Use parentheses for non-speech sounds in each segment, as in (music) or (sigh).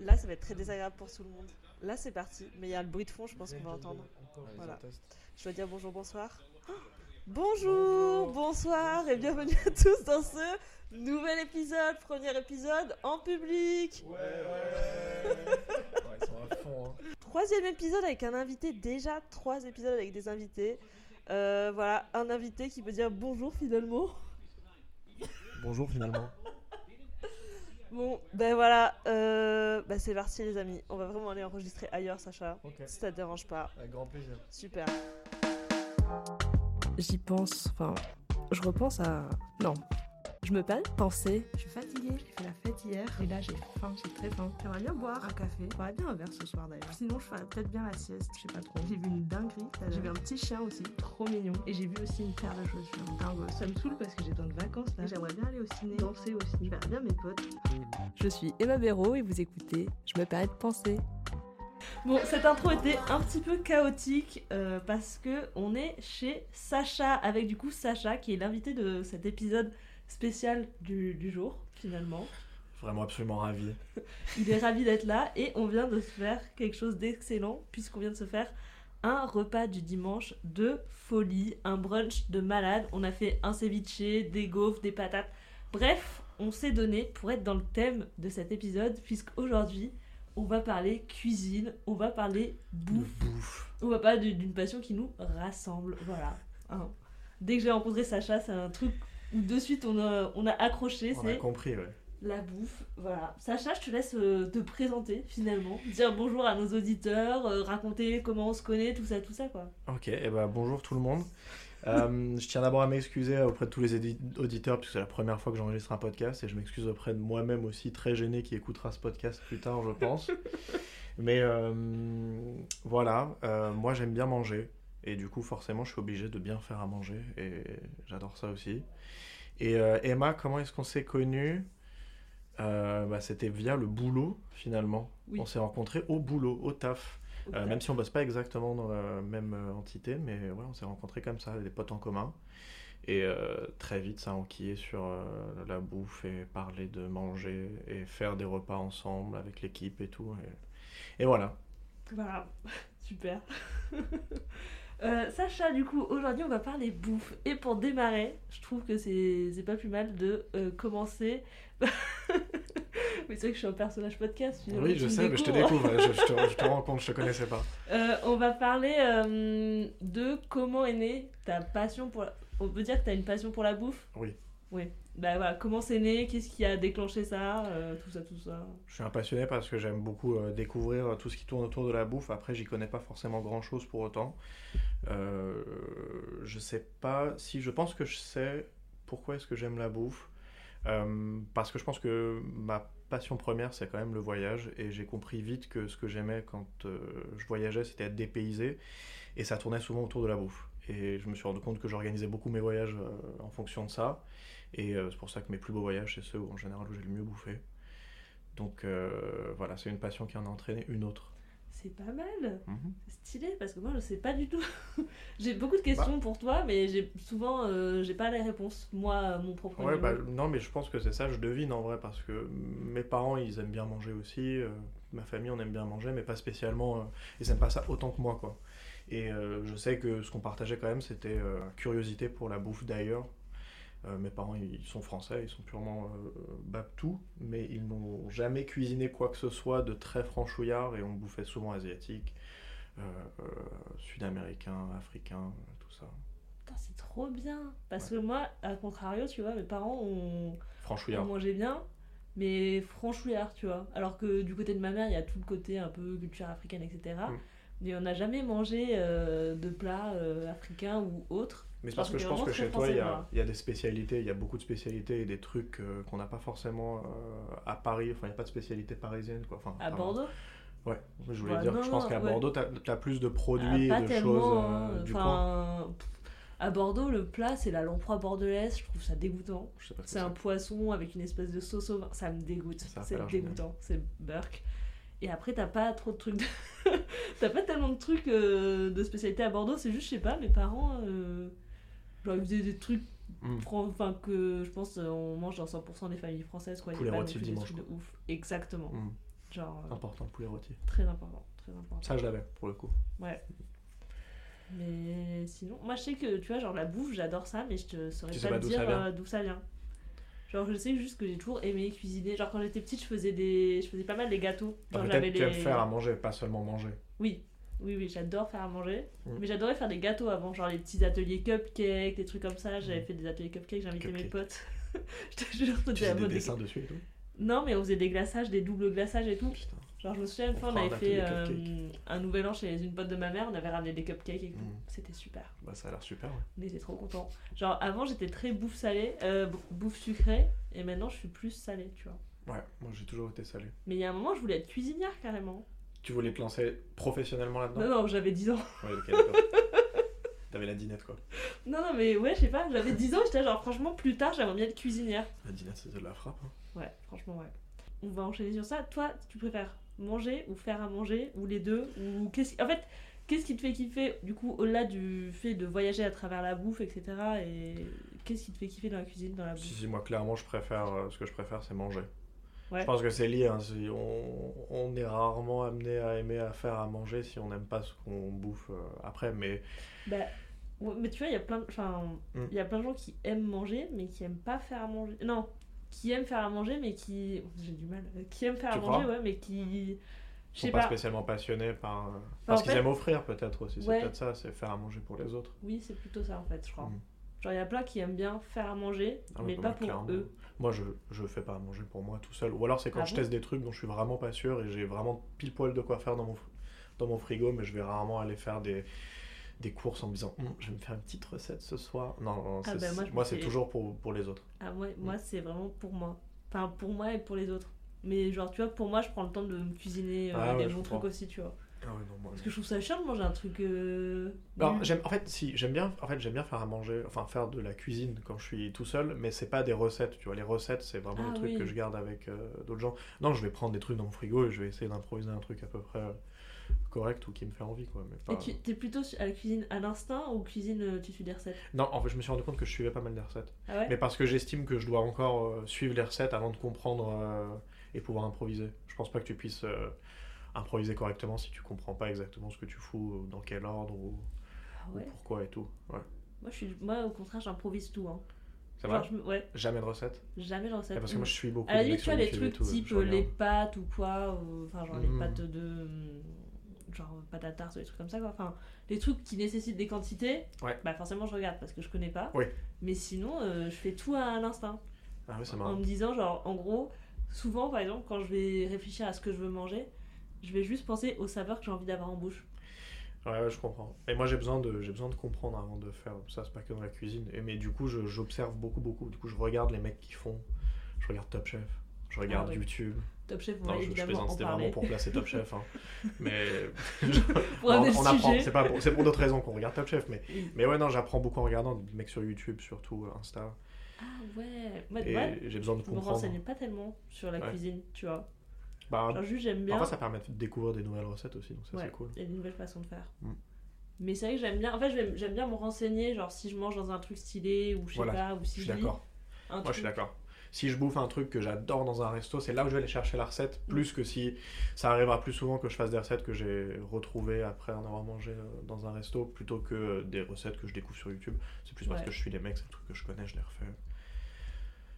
Là, ça va être très désagréable pour tout le monde. Là, c'est parti. Mais il y a le bruit de fond, je pense qu'on va entendre. Voilà. Je dois dire bonjour, bonsoir. Bonjour, bonsoir et bienvenue à tous dans ce nouvel épisode, premier épisode en public. Ouais, ouais. ouais ils sont à fond. Hein. Troisième épisode avec un invité, déjà trois épisodes avec des invités. Euh, voilà, un invité qui peut dire bonjour finalement. Bonjour finalement. Bon, ben voilà, euh, ben c'est parti les amis. On va vraiment aller enregistrer ailleurs, Sacha. Si ça te dérange pas. Avec grand plaisir. Super. J'y pense, enfin, je repense à. Non, je me permets de penser. Je suis fatiguée, j'ai fait la fête hier et là j'ai faim, j'ai très faim. J'aimerais bien boire un café. J'aimerais bien un verre ce soir d'ailleurs. Sinon je ferais peut-être bien la sieste, je sais pas trop. J'ai vu une dinguerie, j'ai vu un petit chien aussi, trop mignon. Et j'ai vu aussi une paire de chaussures. dingue. ça me saoule parce que j'ai besoin de vacances là. J'aimerais bien aller au ciné, danser aussi. Je verrais bien mes potes. Je suis Emma Béraud et vous écoutez Je me permets de penser. Bon, cette intro était un petit peu chaotique euh, parce que on est chez Sacha avec du coup Sacha qui est l'invité de cet épisode spécial du, jour, finalement. Vraiment absolument ravi. Il est ravi d'être là et on vient de se faire quelque chose d'excellent puisqu'on vient de se faire un repas du dimanche de folie, un brunch de malade. On a fait un ceviche, des gaufres, des patates. Bref, on s'est donné pour être dans le thème de cet épisode puisqu'aujourd'hui, on va parler cuisine, on va parler bouffe. On va parler d'une passion qui nous rassemble. Voilà. Hein. Dès que j'ai rencontré Sacha, c'est un truc de suite on a, on a accroché. On a compris, ouais. La bouffe, voilà. Sacha, je te laisse euh, te présenter finalement, dire bonjour à nos auditeurs, euh, raconter comment on se connaît, tout ça, tout ça quoi. Ok, et eh ben bonjour tout le monde. (laughs) Euh, je tiens d'abord à m'excuser auprès de tous les auditeurs, puisque c'est la première fois que j'enregistre un podcast, et je m'excuse auprès de moi-même aussi, très gêné, qui écoutera ce podcast plus tard, je pense. (laughs) Mais voilà, moi j'aime bien manger, et du coup forcément je suis obligé de bien faire à manger, et j'adore ça aussi. Et euh, Emma, comment est-ce qu'on s'est connus? Euh, bah, C'était via le boulot, finalement. On s'est rencontrés au boulot, au taf. Euh, même si on bosse pas exactement dans la même entité, mais ouais, on s'est rencontrés comme ça, des potes en commun. Et très vite, ça a enquillé sur la bouffe et parler de manger et faire des repas ensemble avec l'équipe et tout. Et, et voilà. Voilà, (laughs) super. (laughs) Euh, Sacha, du coup, aujourd'hui, on va parler bouffe. Et pour démarrer, je trouve que c'est pas plus mal de euh, commencer. (laughs) mais c'est vrai que je suis un personnage podcast. Oui, je sais, mais je te découvre. je, te, te, (laughs) rends compte, je te connaissais pas. Euh, on va parler de comment est née ta passion pour. On peut dire que tu as une passion pour la bouffe? Oui. Oui. Bah voilà, comment c'est né Qu'est-ce qui a déclenché ça euh, Tout ça, tout ça. Je suis un passionné parce que j'aime beaucoup euh, découvrir euh, tout ce qui tourne autour de la bouffe. Après, j'y connais pas forcément grand chose pour autant. Euh, je sais pas si. Je pense que je sais pourquoi est-ce que j'aime la bouffe. parce que je pense que ma passion première, c'est quand même le voyage. Et j'ai compris vite que ce que j'aimais quand je voyageais, c'était être dépaysé. Et ça tournait souvent autour de la bouffe. Et je me suis rendu compte que j'organisais beaucoup mes voyages en fonction de ça. Et euh, c'est pour ça que mes plus beaux voyages, c'est ceux où en général où j'ai le mieux bouffé. Donc euh, voilà, c'est une passion qui en a entraîné une autre. C'est pas mal, mhm. stylé parce que moi je sais pas du tout. (laughs) j'ai beaucoup de questions bah. pour toi, mais j'ai souvent euh, j'ai pas les réponses moi mon propre. Ouais, bah, non mais je pense que c'est ça, je devine en vrai parce que mes parents ils aiment bien manger aussi, ma famille on aime bien manger, mais pas spécialement, ils aiment pas ça autant que moi quoi. Et je sais que ce qu'on partageait quand même c'était curiosité pour la bouffe d'ailleurs, euh, mes parents, ils sont français, ils sont purement euh, baptous, mais ils n'ont jamais cuisiné quoi que ce soit de très franchouillard et on bouffait souvent asiatique, euh, sud-américain, africain, tout ça. C'est trop bien Parce que moi, à contrario, tu vois, mes parents ont, franchouillard. ont mangé bien, mais franchouillard, tu vois. Alors que du côté de ma mère, il y a tout le côté un peu culture africaine, etc. Mm. Mais on n'a jamais mangé de plats africains ou autres. Mais c'est parce que je pense que chez toi, il y, a, y, a, des spécialités, il y a beaucoup de spécialités et des trucs euh, qu'on n'a pas forcément euh, à Paris. Enfin, il n'y a pas de spécialité parisienne. Quoi. Enfin, à Bordeaux? Ouais, je voulais dire que je pense qu'à Bordeaux, tu as, plus de produits ah, et de choses euh, hein. du coin. À Bordeaux, le plat, c'est la lamproie bordelaise. Je trouve ça dégoûtant. C'est un poisson avec une espèce de sauce au vin. Ça me dégoûte. C'est dégoûtant. C'est burk. Et après, t'as pas trop de trucs. De... (laughs) t'as pas tellement de trucs de spécialité à Bordeaux. C'est juste, je sais pas, mes parents. Genre, ils faisaient des trucs mm. enfin que je pense on mange dans 100% des familles françaises quoi. Poulet rôti dimanche. De ouf. Exactement. Mm. Genre, euh, Important le poulet rôti. très important, très important. Ça, je l'avais pour le coup. Ouais. Mais sinon, moi je sais que tu vois, genre la bouffe, j'adore ça, mais je te saurais Tu pas, te dire euh, d'où ça vient. Genre, je sais juste que j'ai toujours aimé cuisiner. Genre, quand j'étais petite, je faisais des, je faisais pas mal des gâteaux. Genre, Peut-être j'avais que tu aimes les- faire à manger, pas seulement manger. Oui, oui, oui, j'adore faire à manger. Mm. Mais j'adorais faire des gâteaux avant, genre les petits ateliers cupcakes, des trucs comme ça. J'avais Mm. fait des ateliers cupcakes, j'invitais mes potes. (laughs) je te jure, Tu c'était fais à des dessins dessus et tout? Non, mais on faisait des glaçages, des doubles glaçages et tout. Putain. Genre, je me souviens une fois, on avait fait euh, un nouvel an chez une pote de ma mère, on avait ramené des cupcakes et tout. Mm. C'était super. Bah, ça a l'air super. ouais. On était trop contents. Genre, avant, j'étais très bouffe salée, euh, bou- bouffe sucrée, et maintenant, je suis plus salée, tu vois. Ouais, moi j'ai toujours été salé. Mais il y a un moment, je voulais être cuisinière carrément. Tu voulais te lancer professionnellement là-dedans Non, non, j'avais 10 ans. Ouais, ok, d'accord. (laughs) T'avais la dinette quoi. Non, non, mais ouais, je sais pas, j'avais 10 ans, j'étais genre, franchement, plus tard, j'aimerais bien être cuisinière. La dinette, c'était de la frappe. hein. Ouais, franchement, ouais. On va enchaîner sur ça. Toi, tu préfères manger ou faire à manger, ou les deux ou qu'est-ce En fait, qu'est-ce qui te fait kiffer, du coup, au-delà du fait de voyager à travers la bouffe, etc. Et qu'est-ce qui te fait kiffer dans la cuisine, dans la Si, bouffe si, moi clairement, je préfère. euh, ce que je préfère, c'est manger. Ouais. Je pense que c'est lié. hein, on, on est rarement amené à aimer à faire à manger si on n'aime pas ce qu'on bouffe euh, après. Mais Bah, ouais, mais tu vois, il y a plein de... Enfin, Mm. il y a plein de gens qui aiment manger, mais qui aiment pas faire à manger. Non, qui aiment faire à manger, mais qui... J'ai du mal. Euh, Qui aiment faire Tu à manger, ouais, mais qui... Je ils sont pas, pas. spécialement passionnés par. euh, en parce qu'ils fait- aiment offrir peut-être aussi. Ouais. C'est peut-être ça, c'est faire à manger pour les autres. Oui, c'est plutôt ça, en fait, je crois. Mm. Genre, il y a plein qui aiment bien faire à manger, Ah mais bah, pas pour clairement. eux. Moi, je, je fais pas à manger pour moi tout seul. Ou alors, c'est quand Ah je bon teste des trucs dont je suis vraiment pas sûr et j'ai vraiment pile poil de quoi faire dans mon, dans mon frigo, mais je vais rarement aller faire des, des courses en me disant Hum, je vais me faire une petite recette ce soir. Non, non, Ah bah, moi, c'est fais- toujours pour, pour les autres. Ah ouais, moi c'est vraiment pour moi. Enfin pour moi et pour les autres. Mais genre tu vois, pour moi je prends le temps de me cuisiner euh, Ah des bons trucs aussi, tu vois. Ah ouais, non, moi, Parce que je trouve ça chiant de manger un truc... Euh... Alors, nul. j'aime, en fait, si, j'aime bien, en fait, j'aime bien faire à manger, enfin faire de la cuisine quand je suis tout seul, mais c'est pas des recettes, tu vois. Les recettes, c'est vraiment Ah des trucs oui. que je garde avec euh, d'autres gens. Non, je vais prendre des trucs dans mon frigo et je vais essayer d'improviser un truc à peu près euh, correct ou qui me fait envie, quoi. Mais pas... Et tu t'es plutôt à la cuisine à l'instinct ou cuisine euh, tu suis des recettes? Non, en fait, je me suis rendu compte que je suivais pas mal des recettes. Ah ouais? Mais parce que j'estime que je dois encore euh, suivre les recettes avant de comprendre euh, et pouvoir improviser. Je pense pas que tu puisses euh, improviser correctement si tu comprends pas exactement ce que tu fous, euh, dans quel ordre ou, Ah ou pourquoi et tout. Ouais. Moi, je suis... moi au contraire j'improvise tout. Hein. Genre, je Ouais, Jamais de recettes jamais de recettes. Ah, Parce que moi je suis beaucoup À la limite, tu vois, sur les trucs tout, type euh, les pâtes ou quoi, enfin genre les Mm. pâtes de. hum, Genre pâtes à tarte ou des trucs comme ça quoi. Enfin, les trucs qui nécessitent des quantités, Ouais. bah forcément je regarde parce que je connais pas. Oui. Mais sinon, euh, je fais tout à l'instinct. Ah oui, c'est En marrant. me disant, genre, en gros, souvent par exemple, quand je vais réfléchir à ce que je veux manger, je vais juste penser aux saveurs que j'ai envie d'avoir en bouche. Ouais, ouais, je comprends. Mais moi j'ai besoin de j'ai besoin de comprendre avant de faire ça, c'est pas que dans la cuisine. Et mais du coup, je- j'observe beaucoup beaucoup. Du coup, je regarde les mecs qui font. Je regarde Top Chef. Je regarde Ah. YouTube. Top Chef, on Non, je, je plaisante, c'était vraiment pour placer Top Chef. hein. (laughs) Mais (laughs) Pour on apprend. C'est pas pour, c'est pour d'autres raisons qu'on regarde Top Chef. Mais mais ouais, non, j'apprends beaucoup en regardant des mecs sur YouTube, surtout euh, Insta. Ah ouais, moi, Et ouais, j'ai besoin de je me comprendre. renseigne pas tellement sur la cuisine, tu vois. Bah, Genre juste j'aime bien. parfois ça permet de découvrir des nouvelles recettes aussi, donc ça Ouais, c'est cool. il y a une nouvelle façon de faire. Mm. Mais c'est vrai que j'aime bien. En fait, j'aime bien me renseigner, genre si je mange dans un truc stylé ou je sais Voilà, pas, ou si suis je lis d'accord. Moi, je suis truc. d'accord. Si je bouffe un truc que j'adore dans un resto, c'est là où je vais aller chercher la recette, Mm. plus que si ça arrivera plus souvent que je fasse des recettes que j'ai retrouvées après en avoir mangé euh, dans un resto, plutôt que des recettes que je découvre sur YouTube. C'est plus parce Ouais. que je suis des mecs, c'est des trucs que je connais, je les refais.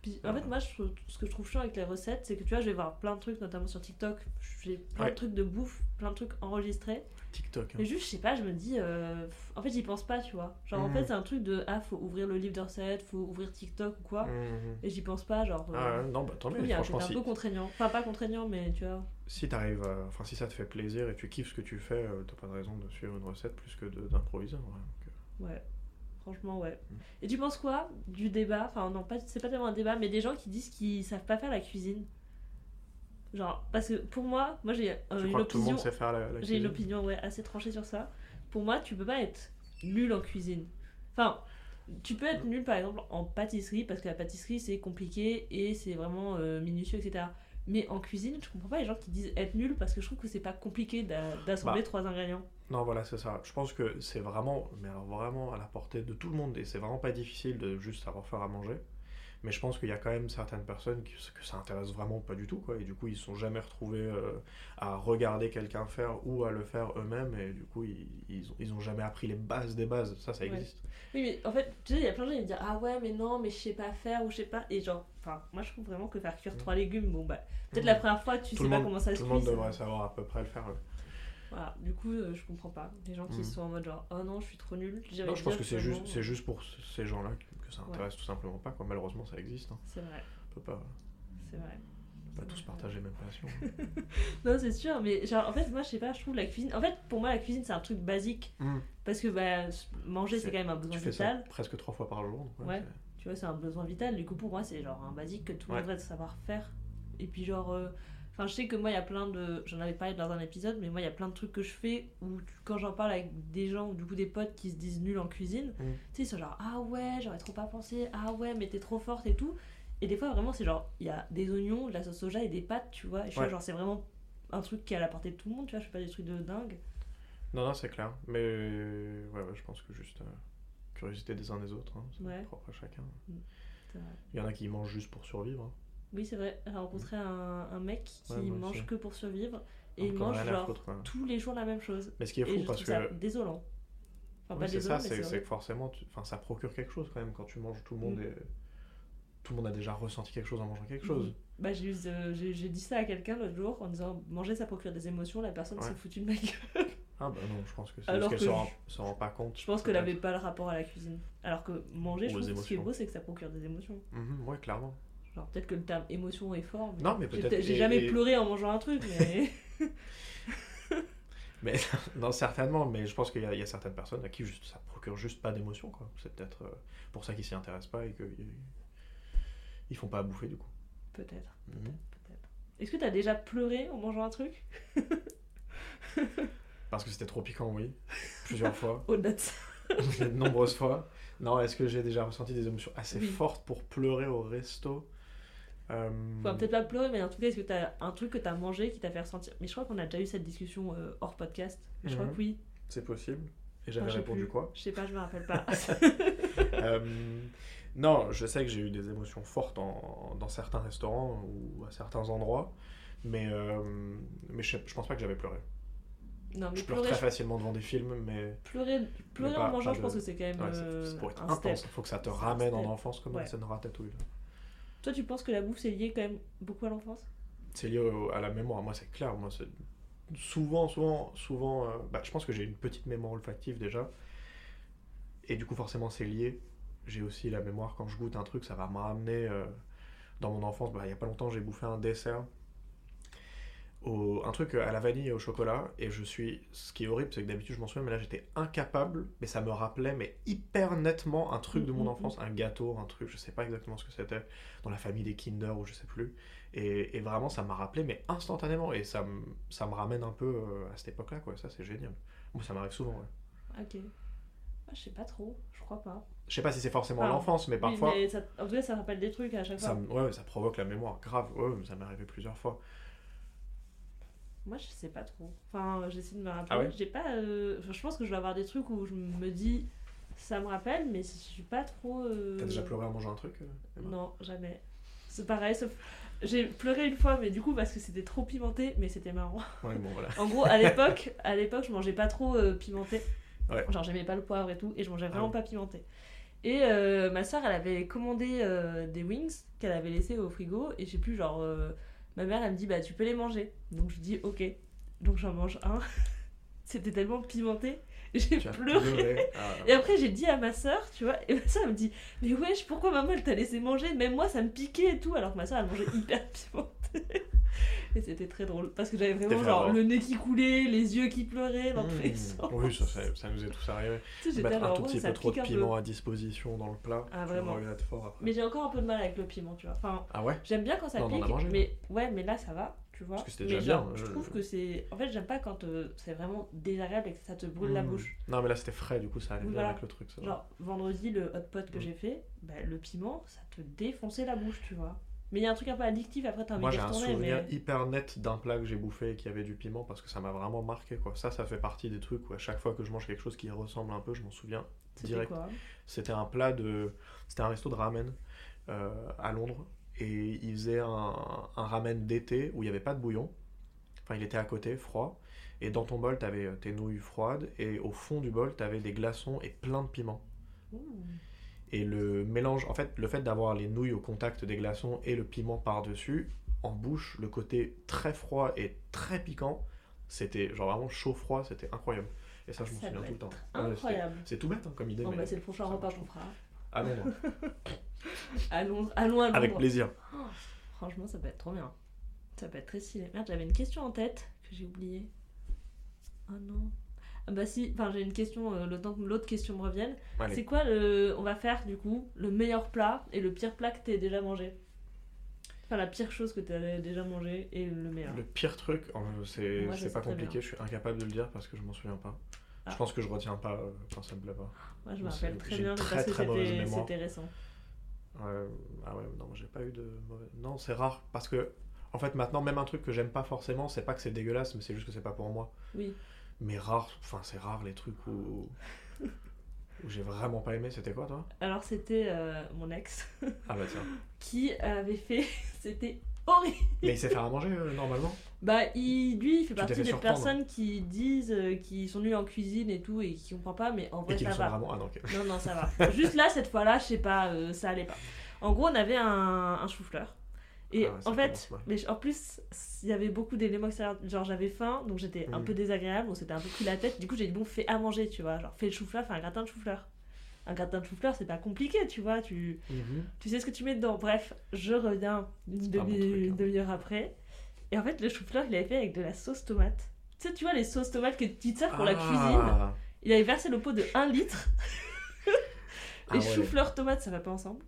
Puis, en fait, moi, je ce que je trouve chiant avec les recettes, c'est que tu vois, je vais voir plein de trucs, notamment sur TikTok. J'ai plein Ouais. de trucs de bouffe, plein de trucs enregistrés. TikTok. hein. Mais juste, je sais pas, je me dis. euh, En fait, j'y pense pas, tu vois. Genre, en Mhm. fait, c'est un truc de. Ah, faut ouvrir le livre de recettes, faut ouvrir TikTok ou quoi. Mhm. Et j'y pense pas, genre. euh, Ah non, bah tant mieux. Franchement, côté un si, peu contraignant. Enfin, pas contraignant, mais tu vois. si t'arrives, à- enfin si ça te fait plaisir et tu kiffes ce que tu fais, euh, t'as pas de raison de suivre une recette plus que d'improviser. en vrai. Donc, euh, Ouais. Franchement, ouais. Et tu penses quoi du débat? Enfin, non, pas, c'est pas tellement un débat, mais des gens qui disent qu'ils savent pas faire la cuisine. Genre, parce que pour moi, moi j'ai euh, une opinion. J'ai une opinion ouais, assez tranchée sur ça. Pour moi, tu peux pas être nul en cuisine. Enfin, tu peux être nul par exemple en pâtisserie parce que la pâtisserie c'est compliqué et c'est vraiment euh, minutieux, etc. Mais en cuisine, je comprends pas les gens qui disent être nul parce que je trouve que c'est pas compliqué d'a- d'assembler Bah. trois ingrédients. Non, voilà, c'est ça. Je pense que c'est vraiment, mais alors vraiment à la portée de tout le monde et c'est vraiment pas difficile de juste savoir faire à manger. Mais je pense qu'il y a quand même certaines personnes qui, que ça intéresse vraiment pas du tout, quoi. Et du coup, ils se sont jamais retrouvés euh, à regarder quelqu'un faire ou à le faire eux-mêmes. Et du coup, ils, ils, ont, ils ont jamais appris les bases des bases. Ça, ça Ouais. existe. Oui, mais en fait, tu sais, il y a plein de gens qui me disent Ah ouais, mais non, mais je sais pas faire ou je sais pas. Et genre, enfin, moi je trouve vraiment que faire cuire Mm. trois légumes, bon bah, peut-être Mm. la première fois, tu Tout sais pas monde- comment ça se Tout le monde devrait savoir à peu près le faire. ouais. Voilà, du coup, euh, je comprends pas. Les gens qui Mm. sont en mode genre Oh non, je suis trop nul. Non, je pense que c'est juste, c'est juste pour ces gens-là que que ça Ouais. intéresse tout simplement pas. Quoi. Malheureusement, ça existe. hein. C'est vrai, On peut pas, c'est vrai. on peut pas tous partager la même passion. (laughs) Non, c'est sûr, mais genre, en fait, moi je sais pas, je trouve la cuisine. En fait, pour moi, la cuisine c'est un truc basique. Mm. Parce que bah, manger c'est quand même un besoin Tu fais ça vital. presque trois fois par jour. ouais, Ouais. Tu vois, c'est un besoin vital. Du coup, pour moi, c'est genre un basique que tout le monde Ouais. devrait savoir faire. Et puis, genre, euh, enfin, je sais que moi, il y a plein de. J'en avais parlé dans un épisode, mais moi, il y a plein de trucs que je fais où, quand j'en parle avec des gens, ou du coup, des potes qui se disent nuls en cuisine, Mm. tu sais, ils sont genre, ah ouais, j'aurais trop pas pensé, ah ouais, mais t'es trop forte et tout. Et des fois, vraiment, c'est genre, il y a des oignons, de la sauce soja et des pâtes, tu vois. Et je suis Ouais. genre, c'est vraiment un truc qui est à la portée de tout le monde, tu vois. Je fais pas des trucs de dingue. Non, non, c'est clair. Mais ouais, ouais, je pense que juste euh, curiosité des uns des autres, hein, c'est Ouais. propre à chacun. Vrai. Il y en a qui mangent juste pour survivre. hein. Oui, c'est vrai. J'ai rencontré un, un mec qui Ouais, mange aussi. que pour survivre. Et il mange genre foutre, tous les jours la même chose. Mais ce qui est et fou, je parce trouve ça que désolant. Enfin, Oui, pas c'est désolant, ça, c'est que forcément, tu- enfin, ça procure quelque chose quand même quand tu manges. Tout le monde Mm. est... tout le monde a déjà ressenti quelque chose en mangeant quelque chose. Mhm. Bah, j'ai, eu ce- j'ai, dit ça à quelqu'un l'autre jour en disant manger ça procure des émotions. La personne Ouais. s'est foutue de ma gueule. (laughs) Ah bah non, je pense que c'est Alors juste qu'elle que se rend, pas compte. Je pense qu'elle peut-être. avait pas le rapport à la cuisine. Alors que manger, je Ou trouve que ce qui est beau, c'est que ça procure des émotions. Mhm, ouais, clairement. Genre, peut-être que le terme émotion est fort. Mais Non, mais peut-être- J'ai jamais et- pleuré en mangeant un truc, mais. (laughs) Mais (laughs) non, certainement, mais je pense qu'il y, a- il y a certaines personnes à qui juste, ça procure juste pas d'émotion. quoi. C'est peut-être euh, pour ça qu'ils s'y intéressent pas et qu'ils ils font pas à bouffer du coup. peut-être, Mhm. peut-être. Est-ce que t'as déjà pleuré en mangeant un truc? (laughs) Parce que c'était trop piquant, oui. Plusieurs fois. Au-delà de ça. de nombreuses fois. Non, est-ce que j'ai déjà ressenti des émotions assez Oui. fortes pour pleurer au resto? Euh, Enfin, peut-être pas pleurer, mais en tout cas, est-ce que t'as un truc que t'as mangé qui t'a fait ressentir? Mais je crois qu'on a déjà eu cette discussion euh, hors podcast. Je crois Mhm. que oui. C'est possible. Et j'avais répondu plus. quoi? Je sais pas, je me rappelle pas. (laughs) Euh, Non, je sais que j'ai eu des émotions fortes en- dans certains restaurants ou à certains endroits, mais, euh, mais je, je pense pas que j'avais pleuré. non, mais Je pleure pleurer, très facilement devant des films, mais pleurer, pleurer Mais pas- en mangeant, je pense que c'est quand même ouais, c'est- euh, c'est pour être un intense. Il faut que ça te ramène en enfance comme Ouais. une scène ratatouille. Toi, tu penses que la bouffe, c'est lié quand même beaucoup à l'enfance? C'est lié à la mémoire. Moi, c'est clair. Moi, souvent, souvent, souvent. euh, bah, je pense que j'ai une petite mémoire olfactive déjà, et du coup, forcément, c'est lié. J'ai aussi la mémoire quand je goûte un truc, ça va me ramener euh, dans mon enfance. Bah, il y a pas longtemps, j'ai bouffé un dessert. Au, un truc à la vanille et au chocolat et je suis ce qui est horrible c'est que d'habitude je m'en souviens mais là j'étais incapable mais ça me rappelait mais hyper nettement un truc de mon Mhm. enfance un gâteau un truc je sais pas exactement ce que c'était dans la famille des Kinder ou je sais plus et, et vraiment, ça m'a rappelé, mais instantanément. Et ça me, ça me ramène un peu euh, à cette époque-là, quoi. Ça, c'est génial. Moi, ça m'arrive souvent, ouais. Ok. Ah, je sais pas trop, je crois pas. Je sais pas si c'est forcément l'enfance, mais parfois, Oui, mais ça, en tout cas, ça rappelle des trucs à chaque fois. ouais, ça provoque la mémoire. Grave, ouais, ça m'est arrivé plusieurs fois. Moi, je sais pas trop. Enfin, j'essaie de me rappeler. Ah ouais J'ai pas. euh, enfin, je pense que je vais avoir des trucs où je me dis. Ça me rappelle, mais je suis pas trop. euh, T'as déjà pleuré en mangeant un truc euh, Emma? Non, jamais. C'est pareil, sauf. J'ai pleuré une fois, mais du coup, parce que c'était trop pimenté, mais c'était marrant. Ouais, bon, voilà. En gros, à l'époque, à l'époque, je mangeais pas trop euh, pimenté. Ouais. Genre, j'aimais pas le poivre et tout, et je mangeais vraiment oui. pas pimenté. Et euh, ma soeur, elle avait commandé euh, des wings qu'elle avait laissés au frigo, et je sais plus, genre, euh, ma mère, elle me dit, bah, tu peux les manger. Donc, je dis, ok. Donc, j'en mange un. (laughs) C'était tellement pimenté, (laughs) j'ai pleuré. pleuré. Ah, (laughs) Et après, j'ai dit à ma soeur, tu vois, et ma soeur elle me dit Mais wesh, pourquoi maman elle t'a laissé manger? Même moi, ça me piquait et tout, alors que ma soeur elle mangeait hyper pimenté. Et c'était très drôle parce que j'avais vraiment genre le nez qui coulait, les yeux qui pleuraient dans tous les mmh. sens. Oui, ça, ça, ça nous est tous arrivé. Tu sais, Mettre un tout petit peu trop de peu. piment à disposition dans le plat. Ah, vraiment. fort après. Mais j'ai encore un peu de mal avec le piment, tu vois. Enfin, Ah ouais? j'aime bien quand ça Non, pique, mangé, mais ouais, mais là ça va, tu vois. Parce que c'était déjà genre, bien, je je- trouve que c'est. En fait, j'aime pas quand euh, c'est vraiment désagréable et que ça te brûle la Mmh. bouche. Non, mais là, c'était frais, du coup, ça allait bien voilà. avec le truc. ça. Genre, vendredi, le hot pot que Mm. j'ai fait, bah, le piment, ça te défonçait la bouche, tu vois. Mais il y a un truc un peu addictif, après t'as envie Moi, de j'ai un retourner, souvenir mais... hyper net d'un plat que j'ai bouffé et qui avait du piment parce que ça m'a vraiment marqué. Quoi. Ça, ça fait partie des trucs où à chaque fois que je mange quelque chose qui ressemble un peu, je m'en souviens direct. C'était un plat de. C'était un resto de ramen. euh, à Londres et il faisait un, un ramen d'été où il n'y avait pas de bouillon. Enfin, il était à côté, froid. Et dans ton bol, tu avais tes nouilles froides et au fond du bol, tu avais des glaçons et plein de piments. Et le mélange, en fait, le fait d'avoir les nouilles au contact des glaçons et le piment par-dessus, en bouche, le côté très froid et très piquant, c'était genre vraiment chaud-froid, c'était incroyable. Et ça, je m'en Ça souviens tout le temps. Incroyable. C'est tout bête hein, comme idée. Bon, mais bah, c'est le prochain repas qu'on fera. À Londres, (laughs) À Londres, allons à Londres. avec plaisir. Franchement, ça peut être trop bien. Ça peut être très stylé. Merde, j'avais une question en tête que j'ai oubliée. Oh non. Ah bah si, enfin j'ai une question, euh, le temps que l'autre question me revienne. Allez. C'est quoi le... On va faire du coup le meilleur plat et le pire plat que t'aies déjà mangé? Enfin la pire chose que t'as déjà mangé et le meilleur. Le pire truc, en- c'est Moi, je c'est pas compliqué, je suis incapable de le dire parce que je m'en souviens pas. Ah. Je pense que je retiens pas euh, quand ça me plaît pas. Moi je me rappelle très bien très, parce que très mauvaise c'était c'était récent. Ouais, ah ouais, non, j'ai pas eu de mauvais. Non, c'est rare parce que, en fait, maintenant, même un truc que j'aime pas forcément, c'est pas que c'est dégueulasse, mais c'est juste que c'est pas pour moi. Oui. Mais rare, enfin, c'est rare les trucs où, où j'ai vraiment pas aimé. C'était quoi, toi? Alors c'était euh, mon ex Ah bah tiens. (laughs) qui avait fait... (laughs) c'était horrible Mais il sait faire à manger euh, normalement? Bah, il, lui, il fait partie des surprendre. personnes qui disent euh, qu'ils sont nuls en cuisine et tout et qui comprennent pas, mais en vrai, Et ça va. vraiment? Ah non. Non, non, ça va. Juste là, cette fois-là, je sais pas, euh, ça allait pas. En gros, on avait un, un chou-fleur. Et Ah ouais, en fait, commence mais en plus, il y avait beaucoup d'éléments extérieurs. Genre, j'avais faim, donc j'étais un Mhm. peu désagréable, donc c'était un peu pris la tête. Du coup, j'ai dit, bon, fais à manger, tu vois. Genre, fais le chou-fleur, fais un gratin de chou-fleur. Un gratin de chou-fleur, c'est pas compliqué, tu vois. Tu, Mhm. tu sais ce que tu mets dedans. Bref, je reviens une demi- hein. demi-heure après. Et en fait, le chou-fleur, il avait fait avec de la sauce tomate. Tu sais, tu vois, les sauces tomates que tu te pour la cuisine. Ah. Il avait versé le pot de 1 litre. Ah Et ouais. chou-fleur tomate, ça va pas ensemble.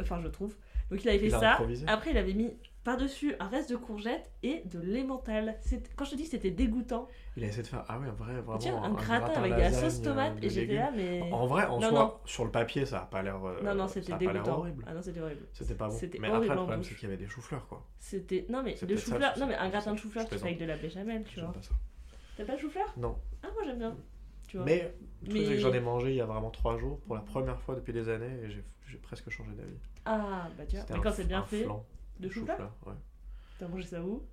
Enfin, je trouve. Donc il avait fait Il ça. Après, il avait mis par-dessus un reste de courgettes et de l'emmental. C'est- Quand je te dis que c'était dégoûtant, Il a essayé de faire. Ah ouais, un vrai, vraiment. vois, un, un gratin avec de la sauce tomate. euh, et de j'étais là, mais. En vrai, en Non, soi, non. sur le papier, ça a pas l'air. euh, non, non, c'était dégoûtant. horrible. Ah non, c'était horrible. C'était pas bon. Mais après, le problème, c'est qu'il y avait des choux-fleurs, quoi. C'était. Non, mais C'est le chou-fleur. Non, mais un gratin de chou-fleur, tu fais plaisante. avec de la béchamel, tu vois. T'as pas le chou-fleur? Non. Ah, moi j'aime bien. Tu vois. Mais le truc, Mais- que j'en ai mangé il y a vraiment trois jours pour la première fois depuis des années et j'ai- presque changé d'avis. Ah, bah tu vois. Mais quand c'est bien un fait, flan de chou-fleur, ouais. t'as mangé ça où?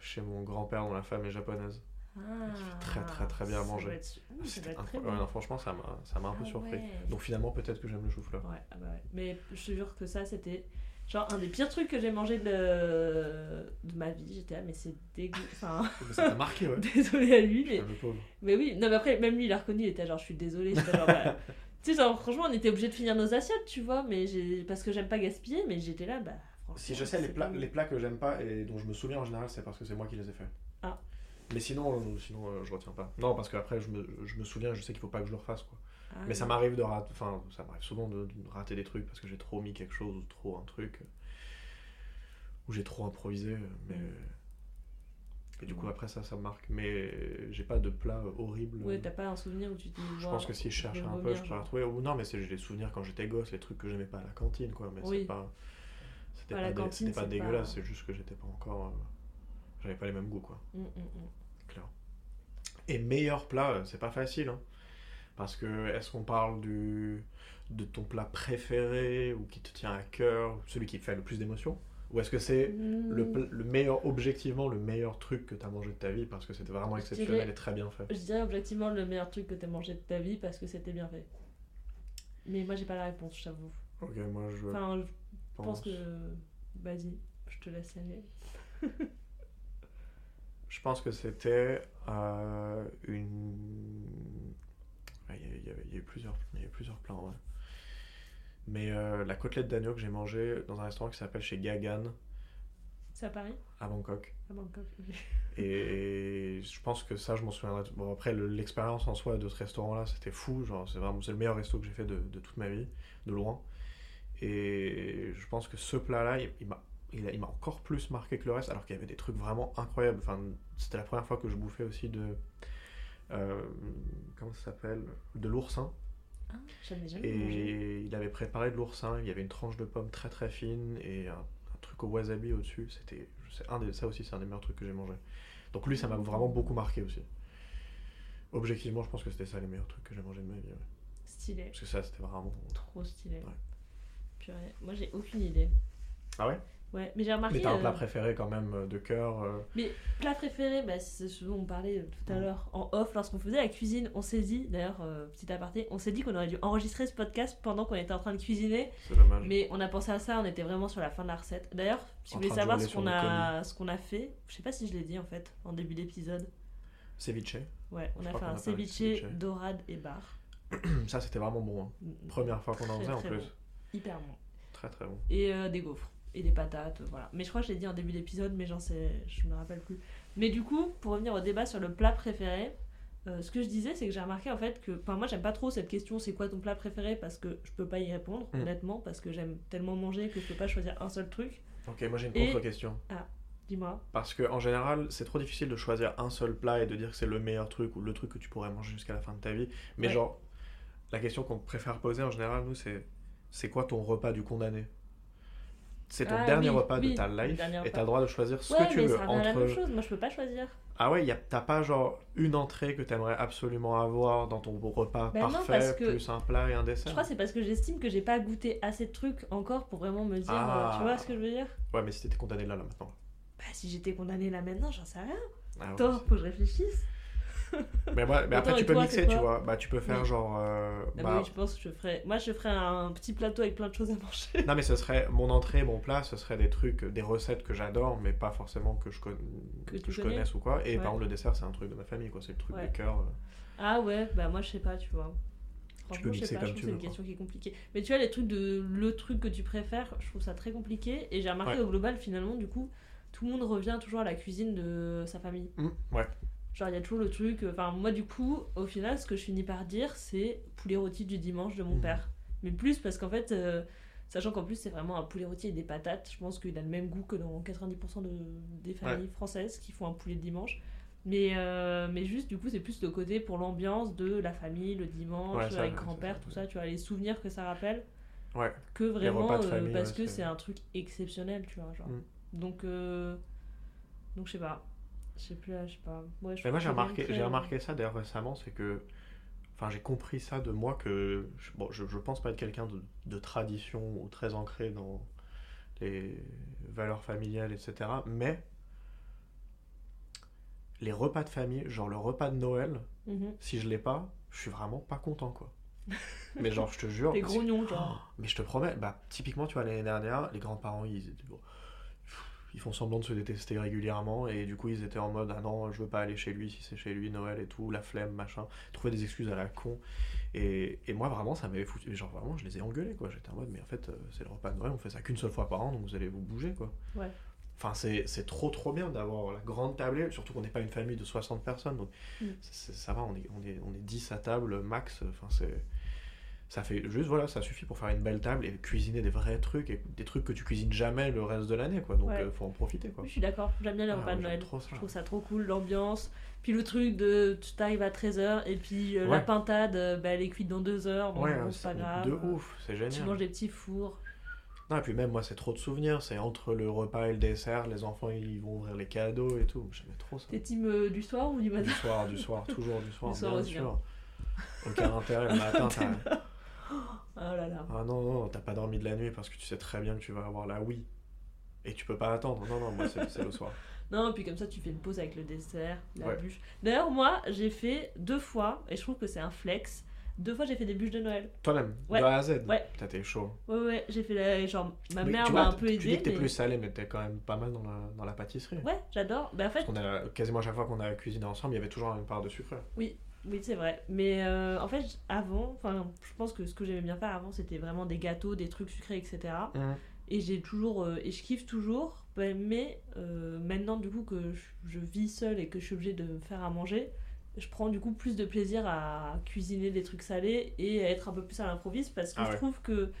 Chez mon grand-père dont la femme est japonaise. Ah, très, très, très bien à ça manger. être bon. Ouais, non, franchement, ça m'a un peu Ah surpris. ouais. Donc finalement, peut-être que j'aime le chou-fleur. Ouais, ah bah ouais. Mais je te jure que ça, c'était genre un des pires trucs que j'ai mangé de... de ma vie. J'étais là, mais c'est dégueu. Enfin, (laughs) Mais ça t'a marqué, ouais. (laughs) désolée à lui, mais... Pauvre. mais oui. Non, mais après, même lui, il a reconnu, il était genre, je suis genre, bah, (laughs) Tu sais, genre, franchement, on était obligé de finir nos assiettes, tu vois, mais j'ai... parce que j'aime pas gaspiller, mais j'étais là, bah. franchement, Si je sais les plats, les plats que j'aime pas et dont je me souviens en général, c'est parce que c'est moi qui les ai faits. Ah. Mais sinon, euh, sinon euh, je retiens pas. Non, parce qu'après, je me, je me souviens, je sais qu'il faut pas que je le refasse, quoi. Ah, Mais ça m'arrive de rater, enfin, ça m'arrive souvent de, de rater des trucs parce que j'ai trop mis quelque chose ou trop un truc, ou j'ai trop improvisé, mais. Mm. Et du coup, après ça, ça me marque. Mais j'ai pas de plat horrible. Ouais, t'as pas un souvenir où tu te dis. Je pense que si je cherche un peu, je pourrais genre. retrouver. Ou non, mais c'est j'ai des souvenirs quand j'étais gosse, les trucs que j'aimais pas à la cantine, quoi. Mais Oui. c'est pas. C'était pas, la dé- cantine, c'était pas c'est dégueulasse, pas- c'est juste que j'étais pas encore. euh, J'avais pas les mêmes goûts, quoi. Hum, hum. Clair. Et meilleur plat, euh, c'est pas facile, hein. Parce que est-ce qu'on parle du de ton plat préféré ou qui te tient à cœur, celui qui te fait le plus d'émotions? Ou est-ce que c'est le, pl- le meilleur, objectivement, le meilleur truc que tu as mangé de ta vie parce que c'était vraiment exceptionnel dirais- et très bien fait? Je dirais objectivement le meilleur truc que t'as mangé de ta vie parce que c'était bien fait. Mais moi, j'ai pas la réponse, je t'avoue. Ok, moi je Enfin, je pense. pense que. Vas-y, je te laisse aller. (laughs) Je pense que c'était euh, une. Ouais, Il y, a- il y avait- il y a eu plusieurs, il y a eu plusieurs plans, ouais. Mais euh, la côtelette d'agneau que j'ai mangée dans un restaurant qui s'appelle chez Gagan C'est à Paris? À Bangkok. À Bangkok. Et je pense que ça, je m'en souviendrai. Bon, après, le- l'expérience en soi de ce restaurant-là, c'était fou. Genre, c'est vraiment c'est le meilleur resto que j'ai fait de, de toute ma vie, de loin. Et je pense que ce plat-là, il, m'a il m'a encore plus marqué que le reste, alors qu'il y avait des trucs vraiment incroyables. Enfin, c'était la première fois que je bouffais aussi de. Euh, comment ça s'appelle? De l'oursin. Ah, mangé. Et il avait préparé de l'oursin. Il y avait une tranche de pomme très très fine et un, un truc au wasabi au-dessus. C'était, un des, ça aussi, c'est un des meilleurs trucs que j'ai mangé. Donc lui, ça m'a vraiment beaucoup marqué aussi. Objectivement, je pense que c'était ça les meilleurs trucs que j'ai mangé de ma vie. ouais. Stylé. Parce que ça, c'était vraiment. Trop stylé. Ouais. Purée. Moi, j'ai aucune idée. Ah ouais? Ouais, mais j'ai remarqué. Mais t'as un plat euh, préféré quand même euh, de cœur euh, Mais plat préféré, bah, c'est ce dont on parlait tout à Mm. l'heure en off lorsqu'on faisait la cuisine. On s'est dit, d'ailleurs, petit aparté, on s'est dit qu'on aurait dû enregistrer ce podcast pendant qu'on était en train de cuisiner. C'est dommage. Mais on a pensé à ça, on était vraiment sur la fin de la recette. D'ailleurs, si vous voulez savoir ce qu'on a, ce qu'on a fait, je sais pas si je l'ai dit en fait en début d'épisode. Ceviche. Ouais, on a fait un ceviche, dorade et bar. (clears throat) Ça, c'était vraiment bon. hein. Mm, Première fois qu'on en faisait en plus. Hyper bon. Très très bon. Et des gaufres. Et des patates, euh, voilà. Mais je crois que je l'ai dit en début d'épisode, mais j'en sais, je me rappelle plus. Mais du coup, pour revenir au débat sur le plat préféré, euh, ce que je disais, c'est que j'ai remarqué en fait que, enfin moi j'aime pas trop cette question, c'est quoi ton plat préféré, parce que je peux pas y répondre, Mm. honnêtement, parce que j'aime tellement manger que je peux pas choisir un seul truc. Ok, moi j'ai une Et- contre-question. Dis-moi. Parce que en général, c'est trop difficile de choisir un seul plat et de dire que c'est le meilleur truc ou le truc que tu pourrais manger jusqu'à la fin de ta vie. Mais Ouais. genre, la question qu'on préfère poser en général, nous, c'est c'est quoi ton repas du condamné? C'est ton Ah dernier oui, repas oui, de ta life et t'as le droit de choisir ce ouais, que tu mais veux ça à la même entre. chose, moi je peux pas choisir. Ah ouais, y a- t'as pas genre une entrée que t'aimerais absolument avoir dans ton repas Ben non, parfait, parce que- plus un plat et un Je dessert crois que c'est parce que j'estime que j'ai pas goûté assez de trucs encore pour vraiment me dire, Ah. euh, tu vois ce que je veux dire? Ouais, mais si t'étais condamné là, là maintenant. Bah si j'étais condamnée là maintenant, j'en sais rien. Ah ouais, Attends, faut que je réfléchisse. (laughs) Mais, mais après, tu peux toi, mixer, tu vois. Bah, tu peux faire Oui. genre. euh, Ah bah bah, oui, je pense que je ferais. Moi, je ferais un petit plateau avec plein de choses à manger. Non, mais ce serait mon entrée, mon plat, ce serait des trucs, des recettes que j'adore, mais pas forcément que je, con- Que que tu je connais. connaisse ou quoi. Et Ouais. par contre, le dessert, c'est un truc de ma famille, quoi. C'est le truc Ouais. de cœur. euh. Ah ouais, bah moi je sais pas, tu vois. Franchement, peux je sais pas, comme je tu c'est une question qui est compliquée. Mais tu vois, les trucs de le truc que tu préfères, je trouve ça très compliqué. Et j'ai remarqué Ouais. au global, finalement, du coup, tout le monde revient toujours à la cuisine de sa famille. Hum, ouais. Genre, il y a toujours le truc. euh, Enfin, moi, du coup, au final, ce que je finis par dire, c'est poulet rôti du dimanche de mon Mhm. père. Mais plus parce qu'en fait, euh, sachant qu'en plus, c'est vraiment un poulet rôti et des patates, je pense qu'il a le même goût que dans 90% de, des familles françaises qui font un poulet le dimanche. Mais, euh, mais juste, du coup, c'est plus le côté pour l'ambiance de la famille, le dimanche, Ouais, ça, avec grand-père, tout ça. tu vois, les souvenirs que ça rappelle, Ouais. que vraiment de euh, parce que c'est- un truc exceptionnel, tu vois. Genre. Mm. Donc, donc, je sais pas. Je sais plus, là, je sais pas. Ouais, je Mais moi, j'ai remarqué, j'ai remarqué ça d'ailleurs récemment, c'est que. Enfin, j'ai compris ça de moi que. je- Bon, je, je pense pas être quelqu'un de, de tradition ou très ancré dans les valeurs familiales, etc. Mais. Les repas de famille, genre le repas de Noël, Mhm. si je l'ai pas, je suis vraiment pas content, quoi. (laughs) Mais genre, je te jure. T'es grognon, genre. (gasps) Mais je te promets, bah, typiquement, tu vois, l'année dernière, les grands-parents, ils étaient- bon, ils font semblant de se détester régulièrement, et du coup, ils étaient en mode, ah non, je veux pas aller chez lui si c'est chez lui, Noël et tout, la flemme, machin, trouver des excuses à la con. Et, et moi, vraiment, ça m'avait foutu, genre, vraiment, je les ai engueulés, quoi. J'étais en mode, mais en fait, euh, c'est le repas de Noël, on fait ça qu'une seule fois par an, donc vous allez vous bouger, quoi. Ouais. Enfin, c'est c'est trop trop bien d'avoir la grande tablée, surtout qu'on n'est pas une famille de 60 personnes, donc Mm. c'est- ça va, on est, on, est, on est 10 à table max, enfin c'est... Ça fait juste, voilà, ça suffit pour faire une belle table et cuisiner des vrais trucs, et des trucs que tu cuisines jamais le reste de l'année, quoi, donc Ouais. euh, faut en profiter, quoi. Oui, je suis d'accord, j'aime bien les Ah, repas de Noël. Je trouve ça trop cool, l'ambiance. Puis le truc de tu t'arrives à 13h et puis euh, la Ouais. pintade, euh, bah, elle est cuite dans 2 heures, bon, Ouais, bon, hein, c'est pas grave. de ouf, c'est Tu génial. manges des petits fours. Non, et puis même moi, c'est trop de souvenirs, c'est entre le repas et le dessert, les enfants ils vont ouvrir les cadeaux et tout, j'aimais trop ça. T'es team euh, du soir ou du matin? Du soir, du soir, toujours du (laughs) soir, Du soir bien aussi, sûr. Aucun intérêt le (laughs) matin, Oh là là. Ah non, non, t'as pas dormi de la nuit parce que tu sais très bien que tu vas avoir la oui. Et tu peux pas attendre. Non, non, moi c'est c'est le soir. (laughs) Non, puis comme ça, tu fais une pause avec le dessert, la Ouais. bûche. D'ailleurs, moi, j'ai fait deux fois, et je trouve que c'est un flex. Deux fois, j'ai fait des bûches de Noël. Toi-même, Ouais. de A à Z. Ouais. T'as été chaud. Ouais, ouais, j'ai fait la... Genre, ma Mais mère m'a un peu tu dis que t'es mais- plus salé, mais t'es quand même pas mal dans la, dans la pâtisserie. Ouais, j'adore. Bah, en fait, Parce qu'on a quasiment à chaque fois qu'on a cuisiné ensemble, il y avait toujours une part de sucre. Oui, oui, c'est vrai. Mais euh, en fait, avant, je pense que ce que j'aimais bien faire avant, c'était vraiment des gâteaux, des trucs sucrés, etc. Et j'ai toujours, euh, et je kiffe toujours. bah, Mais euh, maintenant, du coup, que je, je vis seule et que je suis obligée de me faire à manger, je prends du coup plus de plaisir à cuisiner des trucs salés et à être un peu plus à l'improviste parce que Ah je ouais. trouve que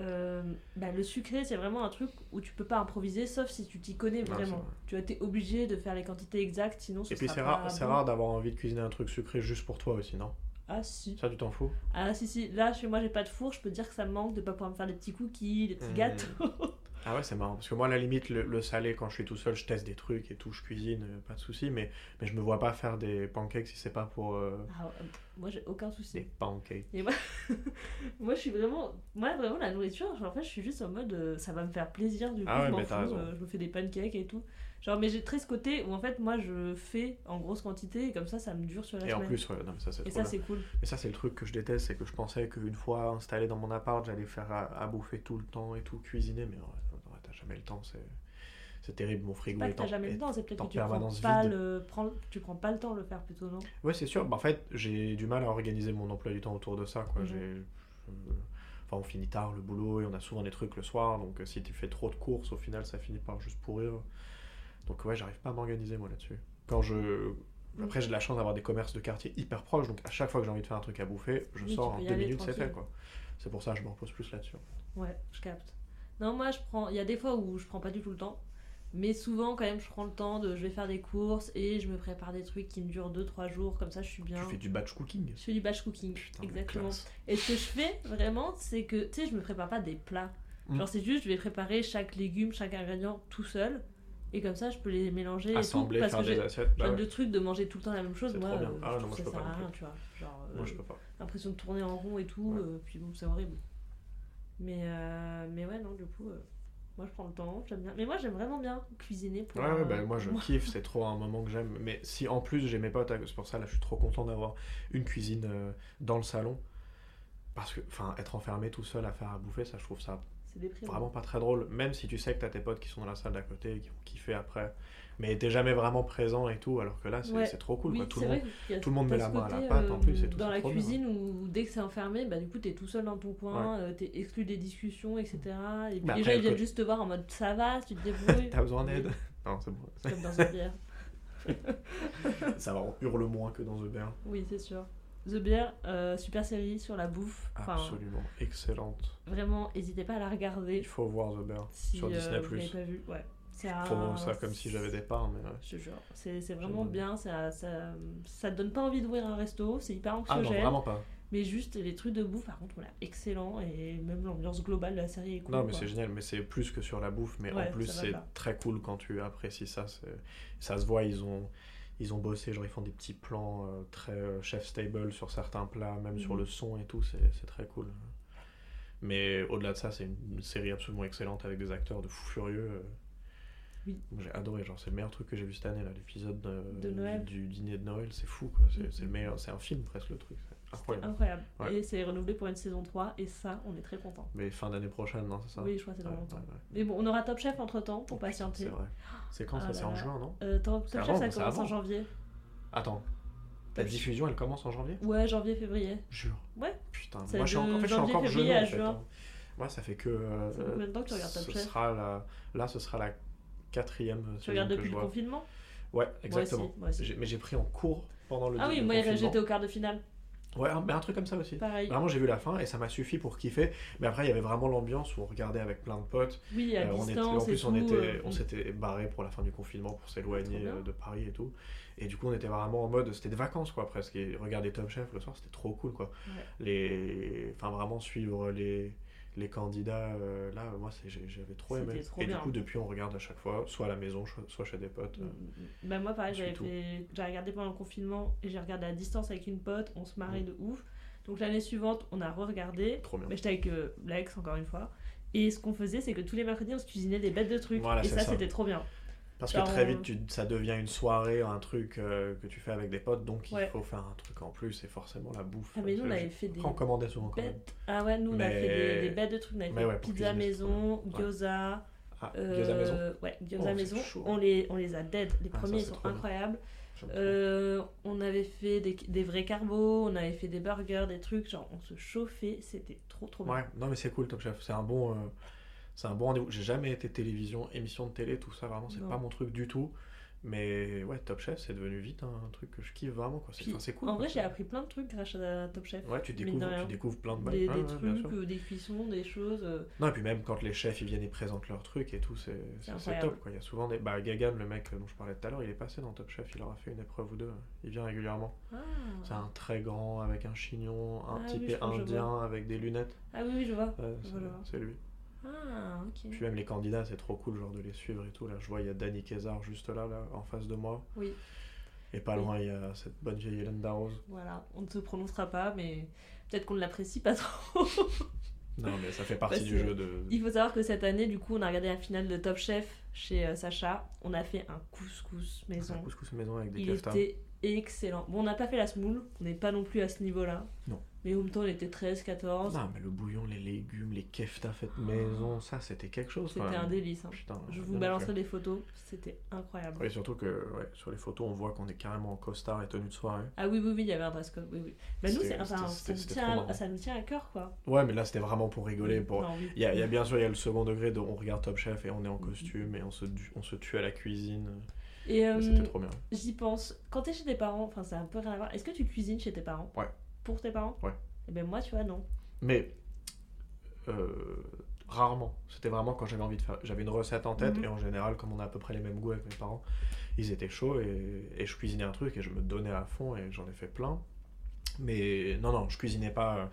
euh, bah, le sucré, c'est vraiment un truc où tu peux pas improviser sauf si tu t'y connais Non, vraiment. vrai. Tu as été obligé de faire les quantités exactes, sinon ce Et puis c'est rare, bon. rare d'avoir envie de cuisiner un truc sucré juste pour toi aussi, non? Ah si. Ça, tu t'en fous? Ah si si, là chez moi j'ai pas de four, je peux te dire que ça me manque de pas pouvoir me faire des petits cookies, des petits Mmh. gâteaux. (laughs) Ah ouais, c'est marrant. Parce que moi, à la limite, le, le salé, quand je suis tout seul, je teste des trucs et tout, je cuisine, euh, pas de souci. Mais, mais je me vois pas faire des pancakes si c'est pas pour euh, Ah, euh, moi, j'ai aucun souci. des pancakes. Et moi, (laughs) moi, je suis vraiment. Moi, vraiment, la nourriture, genre, en fait, je suis juste en mode. euh, ça va me faire plaisir, du coup, Ah ouais, je fous. je me fais des pancakes et tout. Genre, mais j'ai très ce côté où, en fait, moi, je fais en grosse quantité et comme ça, ça me dure sur la Et en semaine. plus, ouais, non, mais ça, c'est et ça, c'est cool. Mais ça, c'est le truc que je déteste, c'est que je pensais qu'une fois installé dans mon appart, j'allais faire à, à bouffer tout le temps et tout, cuisiner, mais ouais, jamais le temps, c'est, c'est terrible, mon frigo pas est en- jamais le temps, c'est peut-être que tu prends pas, vide. le... prends... tu prends pas le temps de le faire plutôt, non? Ouais, c'est sûr. Bah, en fait, j'ai du mal à organiser mon emploi du temps autour de ça. Quoi. J'ai, euh, Enfin, on finit tard le boulot et on a souvent des trucs le soir. Donc, euh, si tu fais trop de courses, au final, ça finit par juste pourrir. Donc, ouais, j'arrive pas à m'organiser, moi, là-dessus. Quand je. Après, j'ai de la chance d'avoir des commerces de quartier hyper proches. Donc, à chaque fois que j'ai envie de faire un truc à bouffer, je Oui, sors en deux minutes, c'est fait, quoi. C'est pour ça que je me repose plus là-dessus. Ouais, je capte. Non, moi, je prends. Il y a des fois où je prends pas du tout le temps. Mais souvent, quand même, je prends le temps de. Je vais faire des courses et je me prépare des trucs qui me durent 2-3 jours. Comme ça, je suis bien. Tu fais du batch cooking. Je fais du batch cooking. Putain, exactement. Et ce que je fais vraiment, c'est que, tu sais, je me prépare pas des plats. Mm. Genre, c'est juste, je vais préparer chaque légume, chaque ingrédient tout seul. Et comme ça, je peux les mélanger et Assembler, tout. Parce faire que des j'ai assiettes. Bah ouais. de trucs de manger tout le temps la même chose. Moi, trop bien. euh, Ah non, moi, je ça peux sert pas rien, tu vois. Genre, Moi, euh, je peux pas. l'impression de tourner en rond et tout. Ouais. euh, puis bon, c'est horrible. Mais, euh, mais ouais, non, du coup, euh, moi je prends le temps, j'aime bien. Mais moi j'aime vraiment bien cuisiner pour. Ouais, ouais, bah, moi je (laughs) kiffe, c'est trop un moment que j'aime. Mais si en plus j'ai mes potes, c'est pour ça là je suis trop content d'avoir une cuisine euh, dans le salon. Parce que, enfin, être enfermé tout seul à faire à bouffer, ça je trouve ça vraiment pas très drôle. Même si tu sais que t'as tes potes qui sont dans la salle d'à côté et qui vont kiffer après. Mais t'es jamais vraiment présent et tout, alors que là c'est Ouais. trop cool. oui, quoi. Tout, le monde, a- tout le monde met la main à la pâte, en plus, et tout, Dans la cuisine où dès que c'est enfermé, bah du coup t'es tout seul dans ton coin, euh, t'es exclu des discussions, etc. Et puis Bah, les gens ils viennent juste te voir en mode ça va, tu te (laughs) débrouilles. T'as besoin d'aide (laughs) Non, c'est bon. Comme dans une bière. (laughs) ça va, on hurle moins que dans The Bear. Oui, c'est sûr. The Bear, euh, super série sur la bouffe. Enfin, Absolument, excellente. vraiment, n'hésitez pas à la regarder. Il faut voir The Bear Si sur euh, Disney+. vous pas vu, ouais. Je ça comme si j'avais des parts, mais ouais. Je jure, c'est vraiment bien, ça, ça, ça donne pas envie d'ouvrir un resto, c'est hyper Ah non, anxiogène, vraiment pas. mais juste les trucs de bouffe par contre on l'a excellent et même l'ambiance globale de la série est cool. Non, mais c'est génial, mais c'est plus que sur la bouffe, mais Ouais, en plus c'est très cool quand tu apprécies ça. Ça se voit, ils ont, ils ont bossé, genre ils font des petits plans euh, très euh, chef stable sur certains plats, même sur Mhm. le son et tout, c'est très cool. Mais au-delà de ça, c'est une série absolument excellente avec des acteurs de fou furieux. euh. Oui. J'ai adoré, genre c'est le meilleur truc que j'ai vu cette année, là, l'épisode. Du, du dîner de Noël, c'est fou quoi, c'est Mhm. le meilleur, c'est un film presque le truc, incroyable. incroyable. Ouais. Et c'est renouvelé pour une saison 3 et ça on est très content. Mais fin d'année prochaine, non, c'est ça? Oui, je crois que c'est dans longtemps. Mais bon, on aura Top Chef entre temps pour Oh, patienter. C'est vrai. C'est quand Ah ça C'est là en juin, non? Euh, Top, C'est Top Chef ça c'est commence en janvier. Attends. La diffusion, elle commence en janvier? Ouais, janvier, février. Jure. Ouais. Putain, C'est moi je suis, en... fait, je suis janvier, encore jeune. en fait, hein. Moi, ça fait que. euh, Ça fait combien de temps que tu regardes Top Chef? sera la... Là, ce sera la quatrième Tu regardes depuis le confinement? Ouais, exactement. Moi aussi. moi aussi. J'ai- Mais j'ai pris en cours pendant le Ah oui, moi j'étais au quart de finale. Ouais, un- mais un truc comme ça aussi. Pareil. Vraiment, j'ai vu la fin et ça m'a suffi pour kiffer. Mais après, il y avait vraiment l'ambiance où on regardait avec plein de potes. Oui, à Euh, on était, en plus, on, était, euh, on s'était barré pour la fin du confinement pour s'éloigner euh, de Paris et tout. Et du coup, on était vraiment en mode, c'était des vacances quoi presque. Et regarder Top Chef le soir, c'était trop cool quoi. Ouais. Les, enfin vraiment suivre les les candidats euh, là, moi j'avais trop aimé. Trop et bien. du coup, depuis, on regarde à chaque fois, soit à la maison, soit chez des potes. euh. Bah moi pareil, j'avais fait... regardé pendant le confinement et j'ai regardé à distance avec une pote, on se marrait Mm. de ouf. Donc l'année suivante, on a re-regardé, Trop bien. mais j'étais avec euh, l'ex encore une fois. Et ce qu'on faisait, c'est que tous les mercredis, on se cuisinait des bêtes de trucs. Voilà, et ça. c'était trop bien. Parce que très vite, tu- ça devient une soirée, un truc euh, que tu fais avec des potes, donc il faut faire un truc en plus, et forcément la bouffe. Ah mais euh, nous, on avait fait des on commandait souvent quand même. bêtes... Ah ouais, nous, on a fait des, des bêtes de trucs. On avait fait ouais, pizza maison, gyoza... Ah, euh, gyoza maison. Ouais, Oh, gyoza maison. On les, on les a dead. Les Ah, ça, premiers, ils sont incroyables. Euh, on avait fait des, des vrais carbos, on avait fait des burgers, des trucs, genre on se chauffait, c'était trop trop bien. Ouais, non mais c'est cool Top Chef, c'est un bon, euh, c'est un bon rendez-vous. J'ai jamais été télévision, émission de télé, tout ça vraiment c'est pas mon truc du tout. Mais ouais, Top Chef c'est devenu vite un truc que je kiffe vraiment quoi. C'est, Puis, enfin, c'est cool. en vrai, j'ai appris plein de trucs grâce à Top Chef. Ouais, tu découvres, tu découvres plein de. Des, des ouais, trucs, euh, des cuissons, des choses. euh, Non, et puis même quand les chefs ils viennent et présentent leurs trucs et tout, c'est, c'est, top quoi. Il y a souvent des. Bah, Gagan, le mec dont je parlais tout à l'heure, il est passé dans Top Chef, il aura fait une épreuve ou deux. Il vient régulièrement. Ah. C'est un très grand avec un chignon, un Ah type oui, indien avec des lunettes. ah oui, oui, je vois. Ouais, Je c'est, vois, je vois. c'est lui. Ah, ok. Puis même les candidats, c'est trop cool, genre de les suivre et tout. Là, je vois, il y a Danny Kézard juste là, là, en face de moi. Oui. Et pas loin, il y a cette bonne vieille Hélène Darroze. Voilà, on ne se prononcera pas, mais peut-être qu'on ne l'apprécie pas trop. (laughs) Non, mais ça fait partie Parce du jeu de. Il faut savoir que cette année, du coup, on a regardé la finale de Top Chef chez euh, Sacha. On a fait un couscous maison. un couscous maison avec des Il était excellent. Bon, on n'a pas fait la semoule, on n'est pas non plus à ce niveau-là. Non. Mais en même temps, on était 13, 14. Non, mais le bouillon, les légumes, les keftas faits maison, ça, c'était quelque chose. C'était un délice. hein. Putain, Je vous balancerai des photos, c'était incroyable. Oui, surtout que ouais, sur les photos, on voit qu'on est carrément en costard et tenue de soirée. Ah oui, oui, oui, il y avait un dress code. Oui, oui. Bah, nous, enfin, ça, nous tient à, marrant. ça nous tient à cœur, quoi. Ouais, mais là, c'était vraiment pour rigoler. Pour... Non, oui. Il y, a, il y a bien sûr il y a le second degré de on regarde Top Chef et on est en costume et on se, on se tue à la cuisine. Et euh, C'était trop bien. j'y pense. Quand t'es chez tes parents, enfin, ça a un peu rien à voir. Est-ce que tu cuisines chez tes parents? Ouais. Pour tes parents Ouais. Et ben moi, tu vois, non. Mais euh, rarement. C'était vraiment quand j'avais envie de faire. J'avais une recette en tête Mhm. et en général, comme on a à peu près les mêmes goûts avec mes parents, ils étaient chauds et, et je cuisinais un truc et je me donnais à fond et j'en ai fait plein. Mais non, non, je cuisinais pas. euh,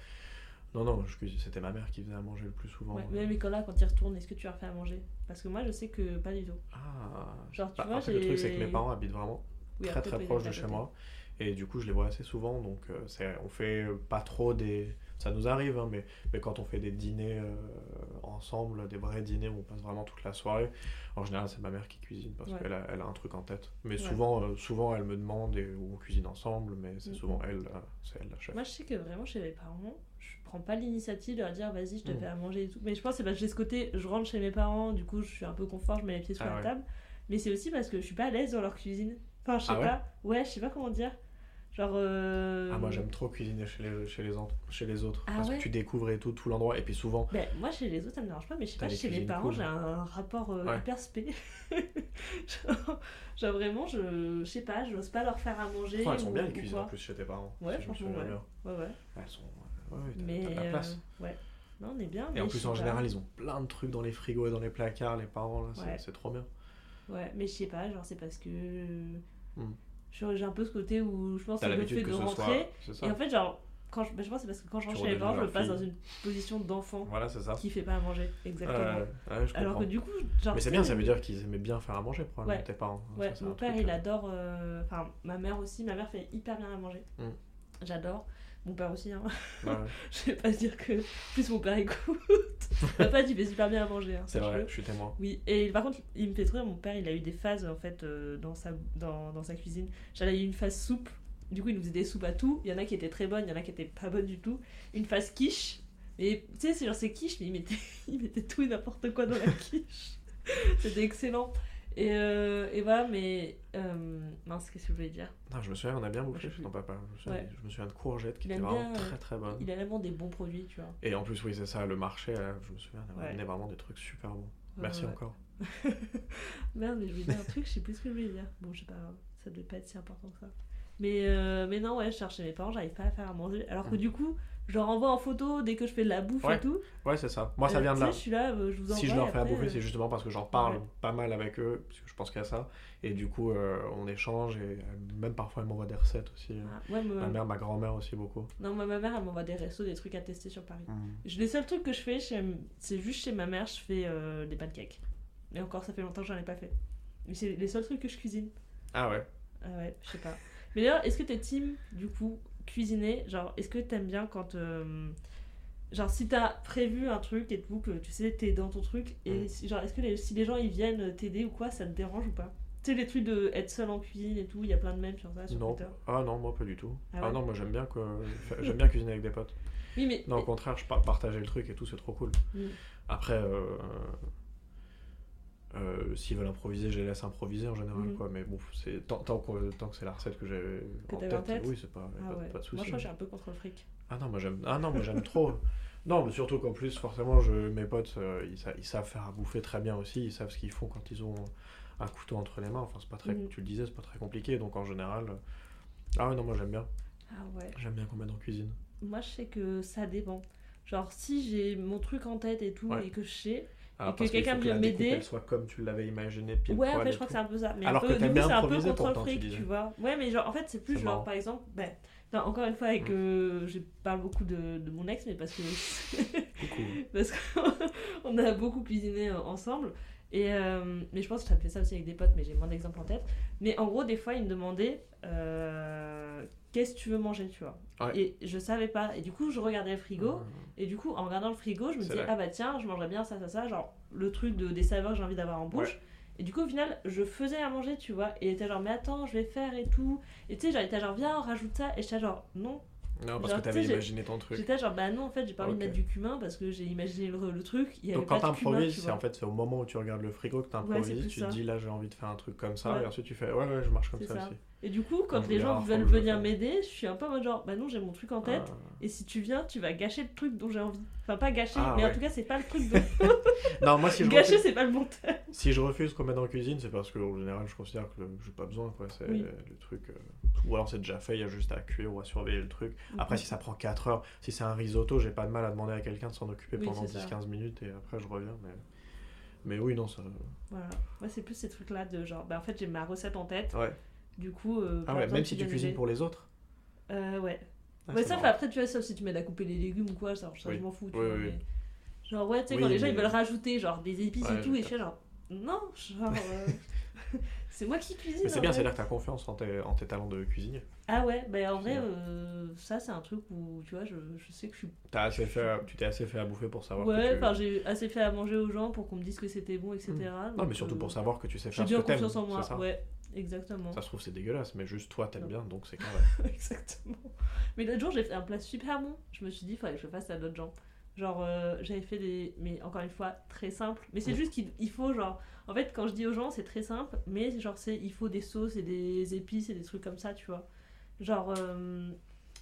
Non, non, c'était ma mère qui faisait à manger le plus souvent. Ouais. Mais Nicolas, quand il retourne, est-ce que tu leur fais à manger? Parce que moi, je sais que pas du tout. Ah, Genre, tu Bah, vois, après, le truc, c'est que mes parents habitent vraiment Oui, très très proche de chez moi. Et du coup, je les vois assez souvent. Donc, euh, on fait pas trop des. Ça nous arrive, hein, mais, mais quand on fait des dîners euh, ensemble, des vrais dîners où on passe vraiment toute la soirée, en général, c'est ma mère qui cuisine parce Ouais. qu'elle a, elle a un truc en tête. Mais Ouais. souvent, euh, souvent, elle me demande et on cuisine ensemble, mais c'est Mhm. souvent elle, c'est elle la chef. Moi, je sais que vraiment, chez mes parents, je prends pas l'initiative de leur dire vas-y, je te Mhm. fais à manger et tout. Mais je pense que c'est parce que j'ai ce côté, je rentre chez mes parents, du coup, je suis un peu confort, je mets les pieds sur Ah la ouais. table. Mais c'est aussi parce que je suis pas à l'aise dans leur cuisine. Enfin, je sais Ah ouais pas. Ouais, je sais pas comment dire. Genre. euh, Ah, moi, j'aime trop cuisiner chez les, chez les, autres- chez les autres. Ah parce ouais que tu découvres et tout, tout l'endroit. Et puis souvent, Ben, moi, chez les autres, ça me dérange pas, mais je sais pas, chez mes parents, cool. j'ai un rapport euh, Ouais. hyper spé. (laughs) genre, genre vraiment, je, je sais pas, j'ose pas leur faire à manger. Franchement, elles sont ou- bien les cuisines en plus chez tes parents. Ouais, si je me franchement, ouais. bien. Ouais, ouais. Elles sont. Ouais, Mais. t'as la place. euh, ouais. Non, on est bien. Et mais en je plus, en général, ils ont plein de trucs dans les frigos et dans les placards, les parents, là, c'est trop bien. Ouais, mais je sais pas, genre c'est parce que. Hmm. je- J'ai un peu ce côté où je pense que le fait de rentrer. Et en fait, genre, quand je, ben, je pense que c'est parce que quand je rentre chez mes parents, je me passe dans une position d'enfant Voilà, qui fait pas à manger. Exactement. Ouais, Alors que du coup, genre. Mais c'est bien, ça veut dire qu'ils aimaient bien faire à manger, probablement, Ouais. tes parents. Ouais, Ça, mon père truc, il euh, adore. euh, Enfin, ma mère aussi. Ma mère fait hyper bien à manger. Mm. J'adore. Mon père aussi, hein. ouais. (laughs) Je vais pas dire que. Plus mon père écoute. (laughs) Papa, il fait super bien à manger. Hein, C'est vrai, je suis témoin. Oui, et par contre, il me fait trop rire, mon père, il a eu des phases en fait euh, dans, sa, dans, dans sa cuisine. J'avais eu une phase soupe, du coup, il nous faisait des soupes à tout. Il y en a qui étaient très bonnes, il y en a qui étaient pas bonnes du tout. Une phase quiche, et tu sais, c'est genre c'est quiche, mais il mettait, (laughs) il mettait tout et n'importe quoi dans la quiche. C'était excellent. Et, euh, et voilà, mais. Euh, mince, qu'est-ce que je voulais dire? Non, je me souviens, on a bien bouffé chez ton papa. Je me souviens, Ouais. je me souviens de courgettes qui Il étaient aime vraiment bien, euh, très très bonnes. Il a vraiment des bons produits, tu vois. Et en plus, oui, c'est ça, le marché, là, je me souviens, il Ouais. amenait vraiment des trucs super bons. Merci encore. (laughs) Merde, mais je voulais dire un truc, je sais plus ce que je voulais dire. Bon, je sais pas, ça devait pas être si important que ça. Mais, euh, mais non, ouais, je cherche chez mes parents, j'arrive pas à faire à manger. Alors que Mm. du coup, je leur envoie en photo dès que je fais de la bouffe Ouais, et tout. Ouais, c'est ça. Moi, ça Euh, vient de là. Je suis là, euh, je vous envoie. Si je leur fais à après, bouffer, euh, c'est justement parce que j'en parle Ouais. pas mal avec eux, parce que je pense qu'il y a ça. Et du coup, euh, on échange, et même parfois, elle m'envoie des recettes aussi. ah, ouais, Ma me- mère, ma grand-mère aussi beaucoup. Non, moi, ma mère, elle m'envoie des restos, des trucs à tester sur Paris. Je- Les seuls trucs que je fais, chez- c'est juste chez ma mère, je fais euh, des pancakes. Et encore, ça fait longtemps que j'en ai pas fait. Mais c'est les seuls trucs que je cuisine. Ah ouais. Ah ouais, je sais pas. Mais d'ailleurs, est-ce que t'es team, du coup, cuisiner Genre, est-ce que t'aimes bien quand. euh, Genre, si t'as prévu un truc et tout, que tu sais, t'es dans ton truc, et Mm. si- genre, est-ce que les- si les gens ils viennent t'aider ou quoi, ça te dérange ou pas? Tu sais, les trucs de être seul en cuisine et tout, il y a plein de mèmes sur ça, sur Non. Twitter. Ah non, moi pas du tout. Ah Ah, non, moi j'aime bien que (laughs) j'aime bien cuisiner avec des potes. Oui, mais. Non, au contraire, je par- partager le truc et tout, c'est trop cool. Mm. Après, euh, euh, s'ils veulent improviser, je les laisse improviser en général, Mhm. quoi. Mais bon, c'est tant, tant que, tant que c'est la recette que j'ai Que en tête, oui, c'est pas, Ah pas, ouais. pas de Moi, souci. je crois que je suis un peu contre le fric. Ah non, moi j'aime. Ah non, moi j'aime trop. (laughs) Non, mais surtout qu'en plus, forcément, je... mes potes, euh, ils, sa- ils savent faire à bouffer très bien aussi. Ils savent ce qu'ils font quand ils ont un couteau entre les mains. Enfin, c'est pas très. Mhm. Tu le disais, c'est pas très compliqué. Donc en général. euh, Ah ouais, non, moi j'aime bien. Ah ouais. J'aime bien qu'on m'aide en cuisine. Moi, je sais que ça dépend. Genre, si j'ai mon truc en tête et tout, Ouais. et que je sais. Alors, que quelqu'un faut que m'aider. elle soit comme tu l'avais imaginé, pile Ouais, et je crois que c'est un peu ça. Mais Alors un que peu, du coup, c'est un peu contre tu fric, tu vois. Ouais, mais genre, en fait, c'est plus genre, marrant. par exemple, ben, encore une fois, avec, Mm. euh, je parle beaucoup de, de mon ex, mais parce que (laughs) parce qu'on (laughs) a beaucoup cuisiné euh, ensemble. Et, euh, mais je pense que ça me fait ça aussi avec des potes, mais j'ai moins d'exemples en tête. Mais en gros, des fois, ils me demandaient euh, qu'est-ce que tu veux manger, tu vois. Ouais. Et je savais pas. Et du coup, je regardais le frigo. Et du coup, en regardant le frigo, je me disais, ah bah tiens, je mangerais bien ça, ça, ça, genre le truc de, des saveurs que j'ai envie d'avoir en bouche. Et du coup, au final, je faisais à manger, tu vois. Et il était genre, mais attends, je vais faire et tout. Et tu sais, genre, il était genre, viens, on rajoute ça. Et j'étais genre, non. Non, parce Genre, que t'avais imaginé ton truc. J'étais genre, bah non, en fait, j'ai pas envie de mettre du cumin parce que j'ai imaginé le, le truc. Il y avait Donc quand t'improvises, c'est en fait c'est au moment où tu regardes le frigo que Ouais, t'improvises, plus tu ça. te dis là j'ai envie de faire un truc comme ça, Ouais. et ensuite tu fais ouais ouais je marche comme ça, ça. aussi. Et du coup, quand les gens veulent venir m'aider, je suis un peu en mode genre, bah non, j'ai mon truc en tête. Ah. Et si tu viens, tu vas gâcher le truc dont j'ai envie. Enfin, pas gâcher, Ah, mais en ouais. tout cas, c'est pas le truc dont. (laughs) (laughs) Non moi si je gâcher, refuse, c'est pas le bon terme. si je refuse qu'on mette en cuisine, c'est parce que en général je considère que j'ai pas besoin quoi, c'est Oui. le truc euh, ou alors c'est déjà fait, il y a juste à cuire ou à surveiller le truc. Après si ça prend 4 heures, si c'est un risotto, j'ai pas de mal à demander à quelqu'un de s'en occuper Oui, pendant c'est ça. 10-15 minutes et après je reviens mais mais oui non ça Voilà. Moi, c'est plus ces trucs-là de genre, bah en fait, j'ai ma recette en tête. ouais. Du coup. Euh, Ah ouais, même si tu cuisines pour les autres. Euh, ouais. Ah, ouais, ça, après, tu vois, sauf si tu m'aides à couper les légumes ou quoi, ça, ça Oui. je m'en fous. Tu Oui, vois, oui, mais- Genre, ouais, tu sais, quand les gens ils veulent rajouter genre des épices Ouais, et tout, et je fais genre, non, genre. euh, (laughs) (laughs) c'est moi qui cuisine. Mais c'est en bien, c'est-à-dire que t'as confiance en tes, en tes talents de cuisinier. Ah ouais, bah en vrai, euh, ça, c'est un truc où, tu vois, je, je sais que je suis. T'as assez fait, à- tu t'es assez fait à bouffer pour savoir Ouais, tu... enfin, j'ai assez fait à manger aux gens pour qu'on me dise que c'était bon, etc. Non, donc, mais surtout euh, pour savoir que tu sais J'ai faire ce que t'aimes. confiance en moi, ça. ouais, exactement. Ça se trouve, c'est dégueulasse, mais juste toi, t'aimes bien, donc c'est (laughs) correct. Exactement. Mais l'autre jour, j'ai fait un plat super bon. Je me suis dit, il faudrait que je fasse à d'autres gens. Genre, euh, j'avais fait des. Mais encore une fois, très simple. Mais c'est Mm. juste qu'il il faut, genre. En fait, quand je dis aux gens, c'est très simple. Mais genre, c'est il faut des sauces et des épices et des trucs comme ça, tu vois. Genre. euh,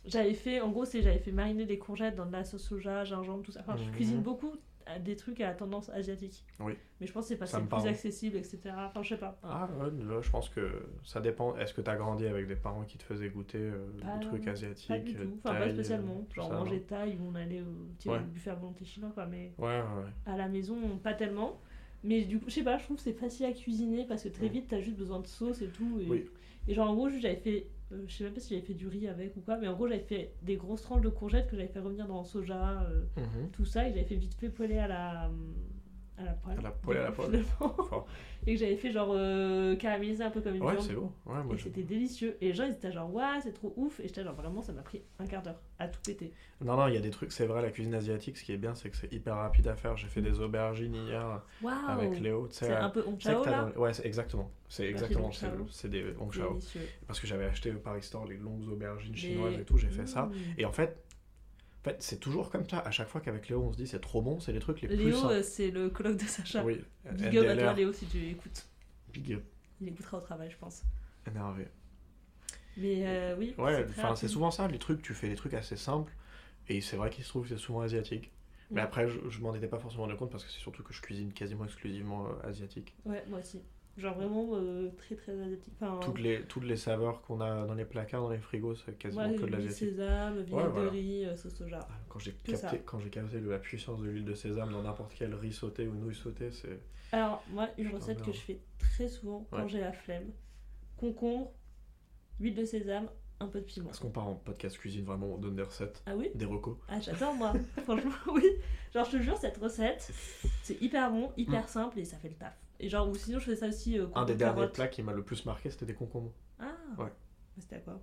J'avais fait, en gros, c'est j'avais fait mariner des courgettes dans de la sauce soja, gingembre, tout ça. Enfin, je Mhm. cuisine beaucoup des trucs à la tendance asiatique. Oui. Mais je pense que c'est parce que c'est plus parle. accessible, etc. Enfin, je sais pas. Ah, là, je pense que ça dépend. Est-ce que t'as grandi avec des parents qui te faisaient goûter euh, Pas- des trucs asiatiques Pas du tout. Enfin, pas spécialement. euh, Genre, on mangeait thaï ou on allait au, tu Ouais. buffet à volonté chinois, quoi. Mais Ouais, à la maison, pas tellement. Mais du coup, je sais pas, je trouve que c'est facile à cuisiner parce que très Mm. vite, t'as juste besoin de sauce et tout. Et, Oui. et genre, en gros, j'avais fait, euh, je sais même pas si j'avais fait du riz avec ou quoi, mais en gros, j'avais fait des grosses tranches de courgettes que j'avais fait revenir dans le soja, euh, Mhm. tout ça, et j'avais fait vite fait poêler à la. À la poêle. À la poêle, à la poêle. (laughs) finalement. Fort. et que j'avais fait genre euh, caraméliser un peu comme une Ouais, viande. c'est bon. Ouais, moi, Et je- c'était délicieux. Et les gens, ils étaient genre, ouais, c'est trop ouf. Et j'étais genre, vraiment, ça m'a pris un quart d'heure à tout péter. Non, non, il y a des trucs, c'est vrai, la cuisine asiatique, ce qui est bien, c'est que c'est hyper rapide à faire. J'ai fait des aubergines hier Waouh! avec Léo, tu sais. C'est euh, un peu on tu sais que t'as là. dans- Ouais, c'est exactement. C'est Aubergines exactement. hong C'est chao. c'est des hong chao. Délicieux. Parce que j'avais acheté au Paris Store les longues aubergines chinoises et tout, j'ai fait ça. Et en fait, en fait c'est toujours comme ça. À chaque fois qu'avec Léo, on se dit c'est trop bon, c'est les trucs les plus Léo, euh, c'est le colloque de Sacha. Oui, Big up à toi, Léo, si tu écoutes. big up, Il écoutera au travail, je pense. énervé. Mais euh, oui, Ouais, enfin, c'est souvent ça, les trucs, tu fais des trucs assez simples. Et c'est vrai qu'il se trouve que c'est souvent asiatique. Mais Ouais. après, je, je m'en étais pas forcément rendu compte parce que c'est surtout que je cuisine quasiment exclusivement euh, asiatique. Ouais, moi aussi. Genre vraiment euh, très très asiatique. Enfin, Toutes, les, toutes les saveurs qu'on a dans les placards, dans les frigos, c'est quasiment ouais, que de huile l'asiatique. sésame, vinaigre Ouais, voilà. de riz, euh, sauce soja. Ah, Quand j'ai capté, quand j'ai capté la puissance de l'huile de sésame dans n'importe quel riz sauté ou nouilles sautées, c'est. Alors, moi, une recette que je fais très souvent quand Ouais. j'ai la flemme concombre, huile de sésame, un peu de piment. Est-ce qu'on part en podcast cuisine vraiment, on donne des recettes, Ah oui des recos Ah, j'adore moi. (laughs) Franchement, oui. Genre, je te jure, cette recette, c'est hyper bon, hyper simple et ça fait le taf. Et genre, ou sinon, je fais ça aussi. euh, Un des derniers plats qui m'a le plus marqué, c'était des concombres. Ah Ouais. C'était à quoi?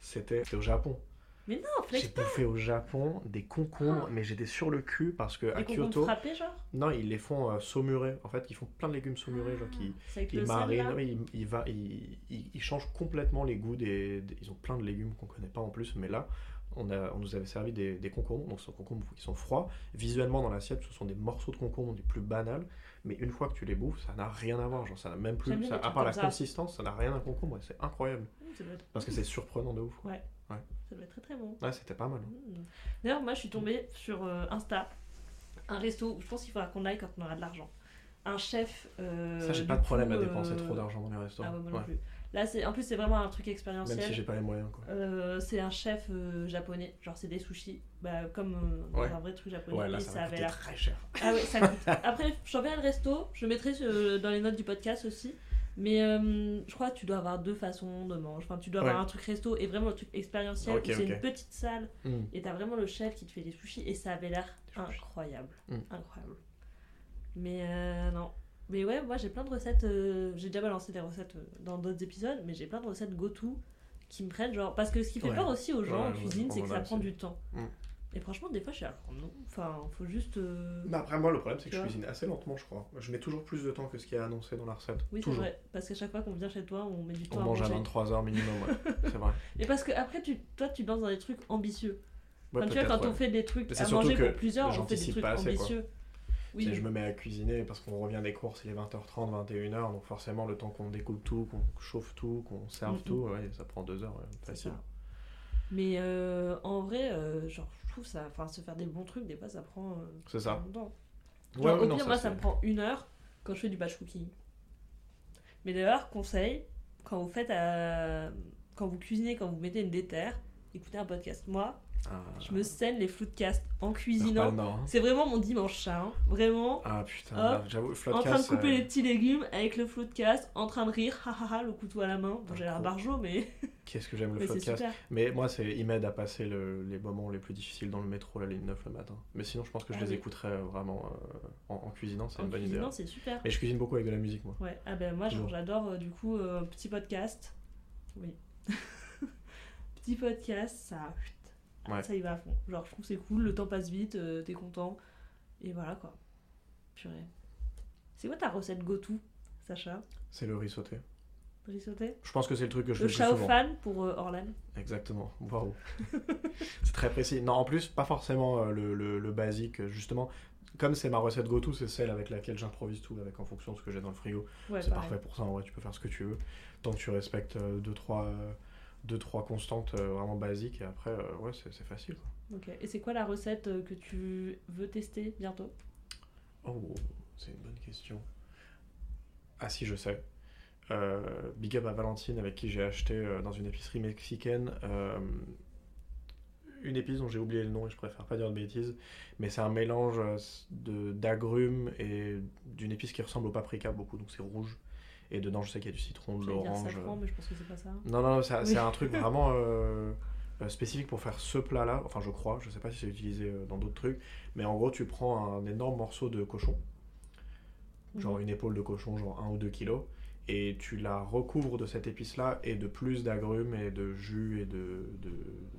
C'était au Japon. Mais non, J'ai flex pas bouffé au Japon des concombres, mais j'étais sur le cul parce que à Les concombres Kyoto, frappés, genre? Non, ils les font euh, saumurer. En fait, ils font plein de légumes saumurés, genre qui Ah, C'est avec ils sel, marinent, ils, ils, va- ils, ils- ils changent complètement les goûts des, des- Ils ont plein de légumes qu'on connaît pas en plus, mais là, on, a, on nous avait servi des, des concombres, donc ce sont des concombres qui sont froids. Visuellement, dans l'assiette, ce sont des morceaux de concombres les plus banals, mais une fois que tu les bouffes, ça n'a rien à voir. Genre, ça n'a même plus. Ça- à part la ça. consistance, ça n'a rien d'un concombre, c'est incroyable. Mmh, être... Parce que c'est surprenant de ouf. quoi. ça doit être très très bon. Ouais, c'était pas mal. Mmh. D'ailleurs, moi, je suis tombée sur euh, Insta, un resto où je pense qu'il faudra qu'on aille quand on aura de l'argent. Un chef. euh, Ça, j'ai pas de problème coup, à dépenser euh, trop d'argent dans les Ah restaurants. ouais, moi non Ouais. plus. Là, c'est en plus, c'est vraiment un truc Même expérientiel. si j'ai pas les moyens, quoi. Euh, c'est un chef euh, japonais, genre c'est des sushis, bah, comme euh, Ouais. un vrai truc japonais. Ouais, là, ça ça va avait l'air très cher. Ah ouais, ça coûte. (laughs) Après, j'enverrai le resto, je mettrai dans les notes du podcast aussi. Mais je crois que tu dois avoir deux façons de manger. Enfin, tu dois avoir un truc resto et vraiment le truc expérientiel Ok, où c'est une petite salle Hmm. et t'as vraiment le chef qui te fait des sushis et ça avait l'air incroyable. Mm. Incroyable. Mais non. Mais ouais, moi j'ai plein de recettes. euh, j'ai déjà balancé des recettes euh, dans d'autres épisodes, mais j'ai plein de recettes go-to qui me prennent genre. Parce que ce qui fait Ouais. peur aussi aux gens Ouais, en cuisine, on c'est que ça a prend aussi. du temps. Mm. Et franchement, des fois je suis genre, non? Enfin, faut juste. euh, Bah après, moi, le problème, c'est que je cuisine assez lentement, je crois. Je mets toujours plus de temps que ce qui est annoncé dans la recette. Oui, c'est toujours. vrai. Parce qu'à chaque fois qu'on vient chez toi, on met du temps On à mange à manger. 23h minimum, ouais. (laughs) c'est vrai. Et parce que après, tu, toi, tu te lances dans des trucs ambitieux. Ouais, Enfin, tu vois, quand on fait des trucs Mais à manger pour plusieurs, on fait des trucs quoi. Oui, je me mets à cuisiner parce qu'on revient des courses, il est 20h30, 21h, donc forcément le temps qu'on découpe tout, qu'on chauffe tout, qu'on serve Mhm. tout, ouais, ça prend deux heures, ouais, facile. ça. Mais euh, en vrai, euh, genre, je trouve ça, enfin, se faire des bons trucs, des fois, ça prend. euh, C'est ça. longtemps. Genre, ouais, au non, pire, moi, ça me prend une heure quand je fais du batch cooking. Mais d'ailleurs, conseil, quand vous faites, euh, quand vous cuisinez, quand vous mettez une déterre, écoutez un podcast. Moi, Ah, je me scène les floodcasts en cuisinant. nord, hein. C'est vraiment mon dimanche ça, hein. vraiment. Ah putain, j'avoue, En train de couper euh, les petits légumes avec le floodcast, en train de rire, hahaha, le couteau à la main. Bon, j'ai l'air barjot, mais, (laughs) qu'est-ce que j'aime le mais Floodcast. Mais moi, c'est, il m'aide à passer le- les moments les plus difficiles dans le métro, la ligne 9 le matin. Mais sinon, je pense que je Ah les oui. écouterai euh, vraiment euh, en, en cuisinant, c'est une bonne idée. cuisinant, hein. c'est super. Et je cuisine beaucoup avec de la musique, moi. Ouais, ah ben moi j'adore euh, du coup euh, petit podcast. Oui. (laughs) petit podcast, ça ah, Ouais. ça y va à fond. Genre je trouve que c'est cool, le temps passe vite, euh, t'es content et voilà quoi. Purée. C'est quoi ta recette go-to, Sacha? C'est le riz sauté. Riz sauté? Je pense que c'est le truc que je Le fais le plus souvent. Shaofan pour euh, Orlan. Exactement, waouh. (laughs) c'est très précis. Non, en plus, pas forcément euh, le, le- le basique, euh, justement. Comme c'est ma recette go-to, c'est celle avec laquelle j'improvise tout, avec en fonction de ce que j'ai dans le frigo. Ouais, c'est parfait pour ça, en vrai, tu peux faire ce que tu veux. Tant que tu respectes 2-3 deux, trois, constantes euh, vraiment basiques, et après, euh, ouais, c'est facile. quoi. Ok. Et c'est quoi la recette euh, que tu veux tester bientôt? Oh, c'est une bonne question. Ah si, je sais. Euh, big up à Valentine avec qui j'ai acheté euh, dans une épicerie mexicaine euh, une épice dont j'ai oublié le nom et je préfère pas dire de bêtises, mais c'est un mélange d'agrumes et d'une épice qui ressemble au paprika beaucoup, donc c'est rouge. Et dedans, je sais qu'il y a du citron, de l'orange. safran, mais je pense que c'est pas ça. Non, non, non, c'est Oui. c'est un truc (laughs) vraiment euh, euh, spécifique pour faire ce plat-là. Enfin, je crois, je sais pas si c'est utilisé euh, dans d'autres trucs, mais en gros, tu prends un énorme morceau de cochon, genre Mhm. une épaule de cochon, genre 1 ou 2 kilos, et tu la recouvres de cette épice-là et de plus d'agrumes et de jus et de, de,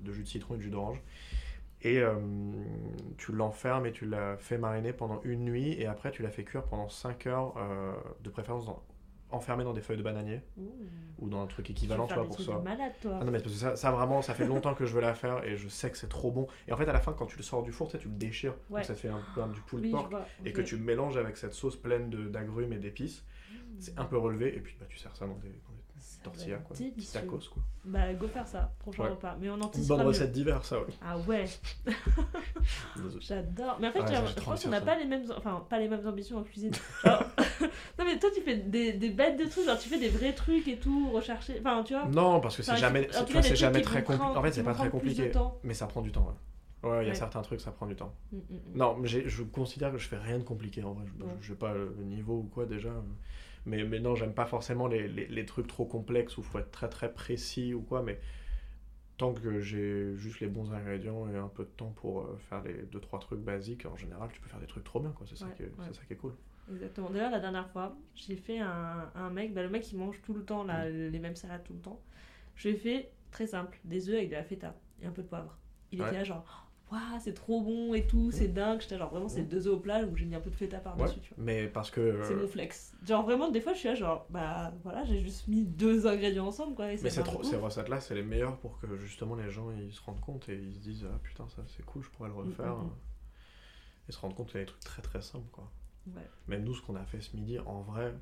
de jus de citron et de jus d'orange. Et euh, tu l'enfermes et tu la fais mariner pendant une nuit, et après, tu la fais cuire pendant 5 heures, euh, de préférence dans- enfermée dans des feuilles de bananier ou dans un truc équivalent, tu vois, pour ça. de malade, toi. Ah non mais parce que ça, ça vraiment, ça fait longtemps que je veux la faire et je sais que c'est trop bon. Et en fait à la fin quand tu le sors du four, tu, sais, tu le déchires, donc ça te fait un peu du pulled oui, pork et que tu le mélanges avec cette sauce pleine d'agrumes et d'épices. C'est un peu relevé et puis bah, tu sers ça dans des, tortillas doit quoi, délicieux. tacos quoi. Bah, go faire ça, prochain Ouais. repas. Mais on Une anticipera bonne recette d'hiver ça ouais. Ah ouais, (laughs) j'adore. Mais en fait, Ouais, j'ai je pense qu'on n'a pas les mêmes, enfin pas les mêmes ambitions en cuisine. (laughs) Non mais toi tu fais des, des bêtes de trucs, genre tu fais des vrais trucs et tout, rechercher. Enfin tu vois. Non parce que c'est jamais, c'est- très compliqué. En fait c'est pas très compliqué, mais ça prend du temps ouais. Ouais, il y a Ouais. certains trucs ça prend du temps. Mm, mm, mm. Non, mais je considère que je fais rien de compliqué en vrai. Je je sais pas le niveau ou quoi déjà. Mais, mais non, j'aime pas forcément les, les, les trucs trop complexes où il faut être très très précis ou quoi. Mais tant que j'ai juste les bons ingrédients et un peu de temps pour euh, faire les 2-3 trucs basiques, en général, tu peux faire des trucs trop bien. quoi. C'est ça, Ouais, qui est- ouais. ça qui est cool. Exactement. D'ailleurs, la dernière fois, j'ai fait un, un mec, bah, le mec qui mange tout le temps là, Mm. les mêmes salades tout le temps. Je lui ai fait très simple, des œufs avec de la feta et un peu de poivre. Il Ouais. était là genre, waouh, c'est trop bon et tout, c'est dingue. J'étais genre, vraiment, c'est Mm. deux œufs au plat où j'ai mis un peu de feta Ouais, par-dessus, tu vois. mais parce que. C'est euh, mon flex. Genre, vraiment, des fois, je suis là genre, bah voilà, j'ai juste mis deux ingrédients ensemble quoi. Et Mais c'est trop, ces recettes-là, c'est les meilleures pour que justement les gens ils se rendent compte et ils se disent Ah putain, ça c'est cool, je pourrais le refaire. mm, mm. Et se rendre compte qu'il y a des trucs très très simples quoi. Ouais. Même nous, ce qu'on a fait ce midi, en vrai,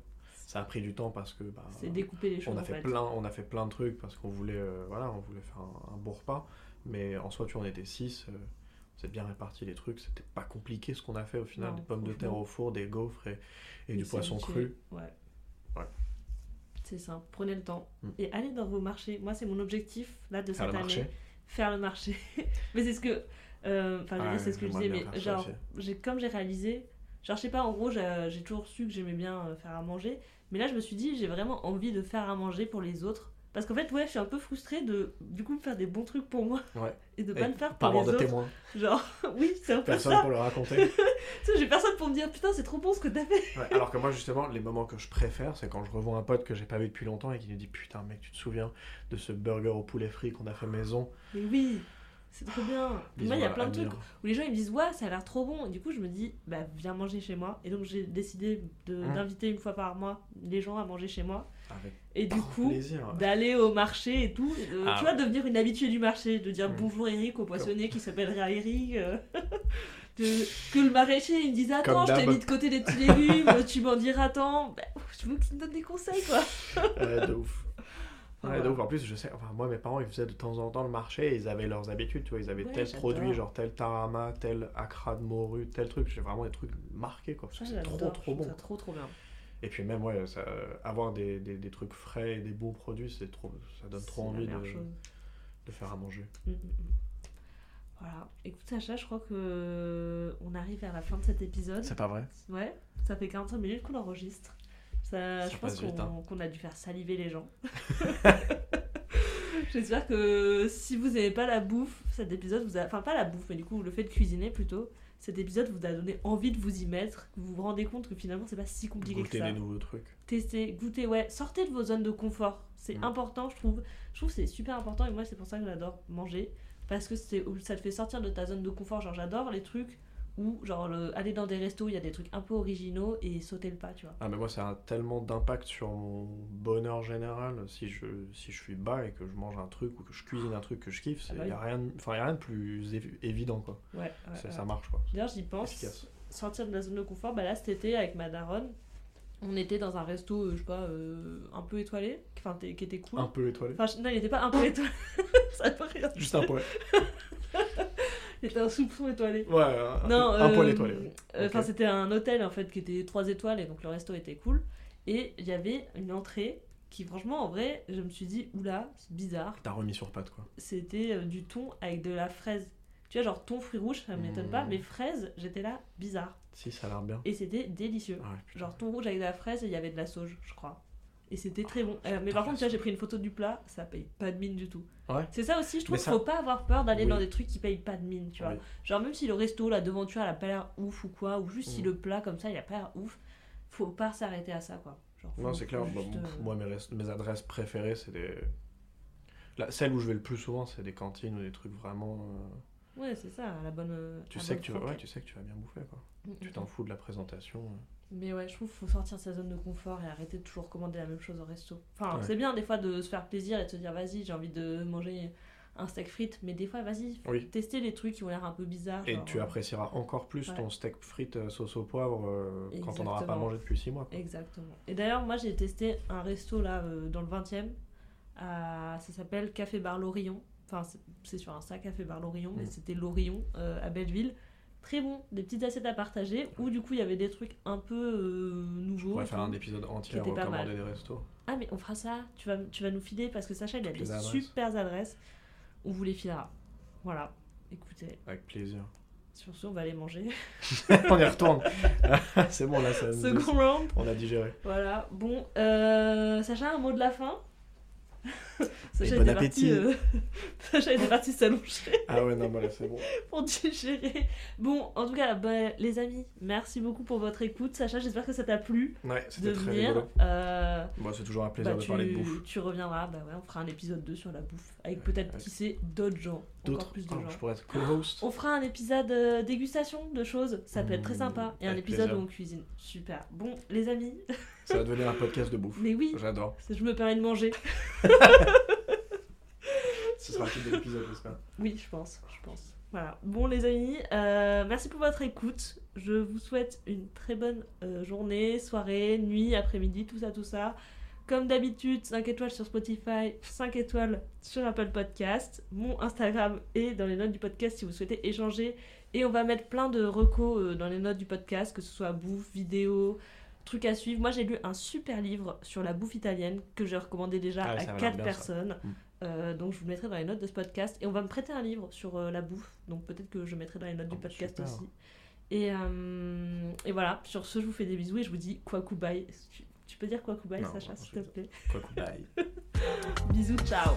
ça a pris du temps parce que bah, C'est découper les choses on a en fait, plein, on a fait plein de trucs parce qu'on voulait, euh, voilà, on voulait faire un, un beau repas. Mais en soi, tu on était 6 c'est bien réparti les trucs. C'était pas compliqué ce qu'on a fait au final. Non, des pommes de terre au four, des gaufres et, et du poisson cru. Ouais. Ouais. C'est simple, prenez le temps. Mm. Et allez dans vos marchés. Moi, c'est mon objectif là de Faire cette le année. marché. Faire le marché. (laughs) mais c'est ce que. euh, Enfin, Ah c'est ce que je disais, mais genre, j'ai, comme j'ai réalisé, Genre, je sais pas, en gros, j'ai j'ai toujours su que j'aimais bien euh, faire à manger. Mais là, je me suis dit, j'ai vraiment envie de faire à manger pour les autres. Parce qu'en fait, ouais, je suis un peu frustrée de, du coup, faire des bons trucs pour moi Ouais. et de Et pas le faire pour les de autres. témoins. Genre, (laughs) oui, c'est un peu Personne ça. pour le raconter. (laughs) J'ai personne pour me dire, putain, c'est trop bon ce que t'as fait. Ouais, alors que moi, justement, les moments que je préfère, c'est quand je revois un pote que j'ai pas vu depuis longtemps et qui nous dit Putain, mec, tu te souviens de ce burger au poulet frit qu'on a fait maison? Mais oui, c'est trop bien. Bisous moi, il y a plein de trucs où les gens ils me disent, ouais, ça a l'air trop bon. Et du coup, je me dis, bah, viens manger chez moi. Et donc, j'ai décidé de- Mm. d'inviter une fois par mois les gens à manger chez moi. Avec Et du coup, d'aller au marché et tout. de- Ah tu vois, devenir une habituée du marché, de dire Mm. bonjour Eric au poissonnier qui s'appellera Eric. euh, (laughs) de- que le maraîcher il me dise attends, je t'ai mis de côté des petits légumes, tu m'en diras tant. Bah, je veux qu'il me donne des conseils quoi. (laughs) De ouf. Ouais, ouf. En plus, je sais, enfin, moi, mes parents, ils faisaient de temps en temps le marché et ils avaient leurs habitudes, tu vois. Ils avaient Ouais, tel produit, genre tel tarama, tel acra de morue, tel truc. J'ai vraiment des trucs marqués, quoi. Parce que Ça, c'est trop, trop bon. trop trop bien. Et puis, même, ouais, ça, avoir des, des, des trucs frais et des bons produits, c'est trop, ça donne trop C'est envie de, de faire à manger. Mm, mm, mm. Voilà. Écoute Sacha, je crois que on arrive vers la fin de cet épisode. pas vrai Ouais, ça fait 45 minutes qu'on enregistre. Ça, Ça je pense qu'on hein. qu'on a dû faire saliver les gens. (laughs) J'espère que si vous n'aimez pas la bouffe, cet épisode vous a... Enfin, pas la bouffe, mais du coup, le fait de cuisiner plutôt, cet épisode vous a donné envie de vous y mettre, que vous vous rendez compte que finalement, c'est pas si compliqué Goûter que ça. des nouveaux trucs. Testez, goûtez, ouais. Sortez de vos zones de confort. C'est Mm. important, je trouve. Je trouve que c'est super important et moi, c'est pour ça que j'adore manger. Parce que c'est ça te fait sortir de ta zone de confort. Genre, j'adore les trucs où, genre, le- aller dans des restos, il y a des trucs un peu originaux et sauter le pas, tu vois. Ah mais moi ça a tellement d'impact sur mon bonheur général si je si je suis bas et que je mange un truc ou que je cuisine un truc que je kiffe, Ah il bah y a rien de- enfin y a rien de plus évi- évident quoi. Ouais, ouais, Ça- ouais. Ça marche quoi. D'ailleurs, j'y pense. Efficace. Sortir de la zone de confort, bah là, cet été, avec ma daronne, on était dans un resto, euh, je sais pas, euh, un peu étoilé, enfin, qui était cool. Un peu étoilé. Enfin, non, il était pas un peu étoilé. (laughs) ça veut rien. Juste un poil. (laughs) (laughs) Il était un soupçon étoilé. Ouais, un, Non, un poil euh, étoilé. euh, Enfin, c'était un hôtel en fait qui était 3 étoiles et donc le resto était cool. Et il y avait une entrée qui, franchement, en vrai, je me suis dit, oula, c'est bizarre. T'as remis sur patte quoi. C'était euh, du thon avec de la fraise. Tu vois, genre thon, fruits rouges, ça m'étonne Mmh. pas, mais fraise, j'étais là, bizarre. Si ça a l'air bien. Et c'était délicieux. Ah ouais. Genre thon rouge avec de la fraise et il y avait de la sauge, je crois. Et c'était très bon. Euh, mais par contre, tu vois, j'ai pris une photo du plat, ça paye pas de mine du tout. Ouais. C'est ça aussi, je trouve qu'il ça- faut pas avoir peur d'aller Oui. dans des trucs qui payent pas de mine, tu vois. Oui. Genre, même si le resto, la devanture, elle a pas l'air ouf ou quoi, ou juste si Mm. le plat comme ça, il a pas l'air ouf, faut pas s'arrêter à ça, quoi. Genre, Non, c'est clair. bah, euh, Moi, mes, res- mes adresses préférées, c'est des. Là, celles où je vais le plus souvent, c'est des cantines ou des trucs vraiment. euh, Ouais, c'est ça, la bonne. Tu la sais bonne que tu vas, ouais, franquette. tu sais que tu vas bien bouffer quoi. Mm, Tu mm, t'en fous de la présentation. Mais ouais, je trouve qu'il faut sortir de sa zone de confort et arrêter de toujours commander la même chose au resto. Enfin, Ouais. c'est bien des fois de se faire plaisir et de se dire, vas-y, j'ai envie de manger un steak frites, mais des fois, vas-y, Oui. tester les trucs qui ont l'air un peu bizarres. Et genre, tu euh, apprécieras encore plus ouais. ton steak frites euh, sauce au poivre euh, quand on n'aura pas mangé depuis 6 mois. quoi. Exactement. Et d'ailleurs, moi j'ai testé un resto là euh, dans le 20 e ça s'appelle Café Bar Lorillon. Enfin, c'est- sur Insta, Café Bar Lorillon, mais Mm. c'était Lorillon euh, à Belleville. Très bon, des petites assiettes à partager où du coup il y avait des trucs un peu euh, On nouveaux. pourrait et faire un épisode entier à recommander mal. des restos. Ah, mais on fera ça, tu vas, tu vas nous filer parce que Sacha il a Toutes des adresses. super adresses. On vous les filera. Voilà, écoutez, Avec plaisir. sur ce, on va aller manger. (laughs) on y retourne. (laughs) c'est bon là, ça (laughs) Second round. on a digéré. Voilà, bon, euh, Sacha, un mot de la fin? (laughs) bon appétit. euh, (laughs) Sacha était parti s'allonger Ah ouais, non, bah là c'est bon. (laughs) pour digérer. Bon, en tout cas, bah, les amis, merci beaucoup pour votre écoute. Sacha, j'espère que ça t'a plu Ouais, c'était très rigolo. Euh, Bon, c'est toujours un plaisir bah, de tu, parler de bouffe. tu reviendras, bah ouais, on fera un épisode 2 sur la bouffe, avec peut-être, Ouais. qui sait, d'autres gens. D'autres, plus de Ah, gens. je pourrais être co-host. (gasps) On fera un épisode euh, dégustation de choses, ça peut être très Mmh, sympa. Et un épisode plaisir. où on cuisine. Super. Bon, les amis, Ça va devenir un podcast de bouffe. mais oui, J'adore. je me permets de manger. (laughs) Ce sera de l'épisode, j'espère. Oui, je pense, je pense. Voilà. Bon, les amis, euh, merci pour votre écoute. Je vous souhaite une très bonne euh, journée, soirée, nuit, après-midi, tout ça, tout ça. Comme d'habitude, 5 étoiles sur Spotify, 5 étoiles sur Apple Podcast. Mon Instagram est dans les notes du podcast si vous souhaitez échanger. Et on va mettre plein de recos euh, dans les notes du podcast, que ce soit bouffe, vidéo, trucs à suivre. Moi, j'ai lu un super livre sur la bouffe italienne que j'ai recommandé déjà Ah, à ça va 4 bien, ça. personnes. Mm. Euh, donc je vous le mettrai dans les notes de ce podcast. Et on va me prêter un livre sur euh, la bouffe. Donc peut-être que je mettrai dans les notes du Oh, podcast super. aussi. Et, euh, et voilà, sur ce, je vous fais des bisous et je vous dis quoi bye. Tu, tu peux dire quoi bye, Non, Sacha, s'il te plaît? bye. (laughs) Bisous, ciao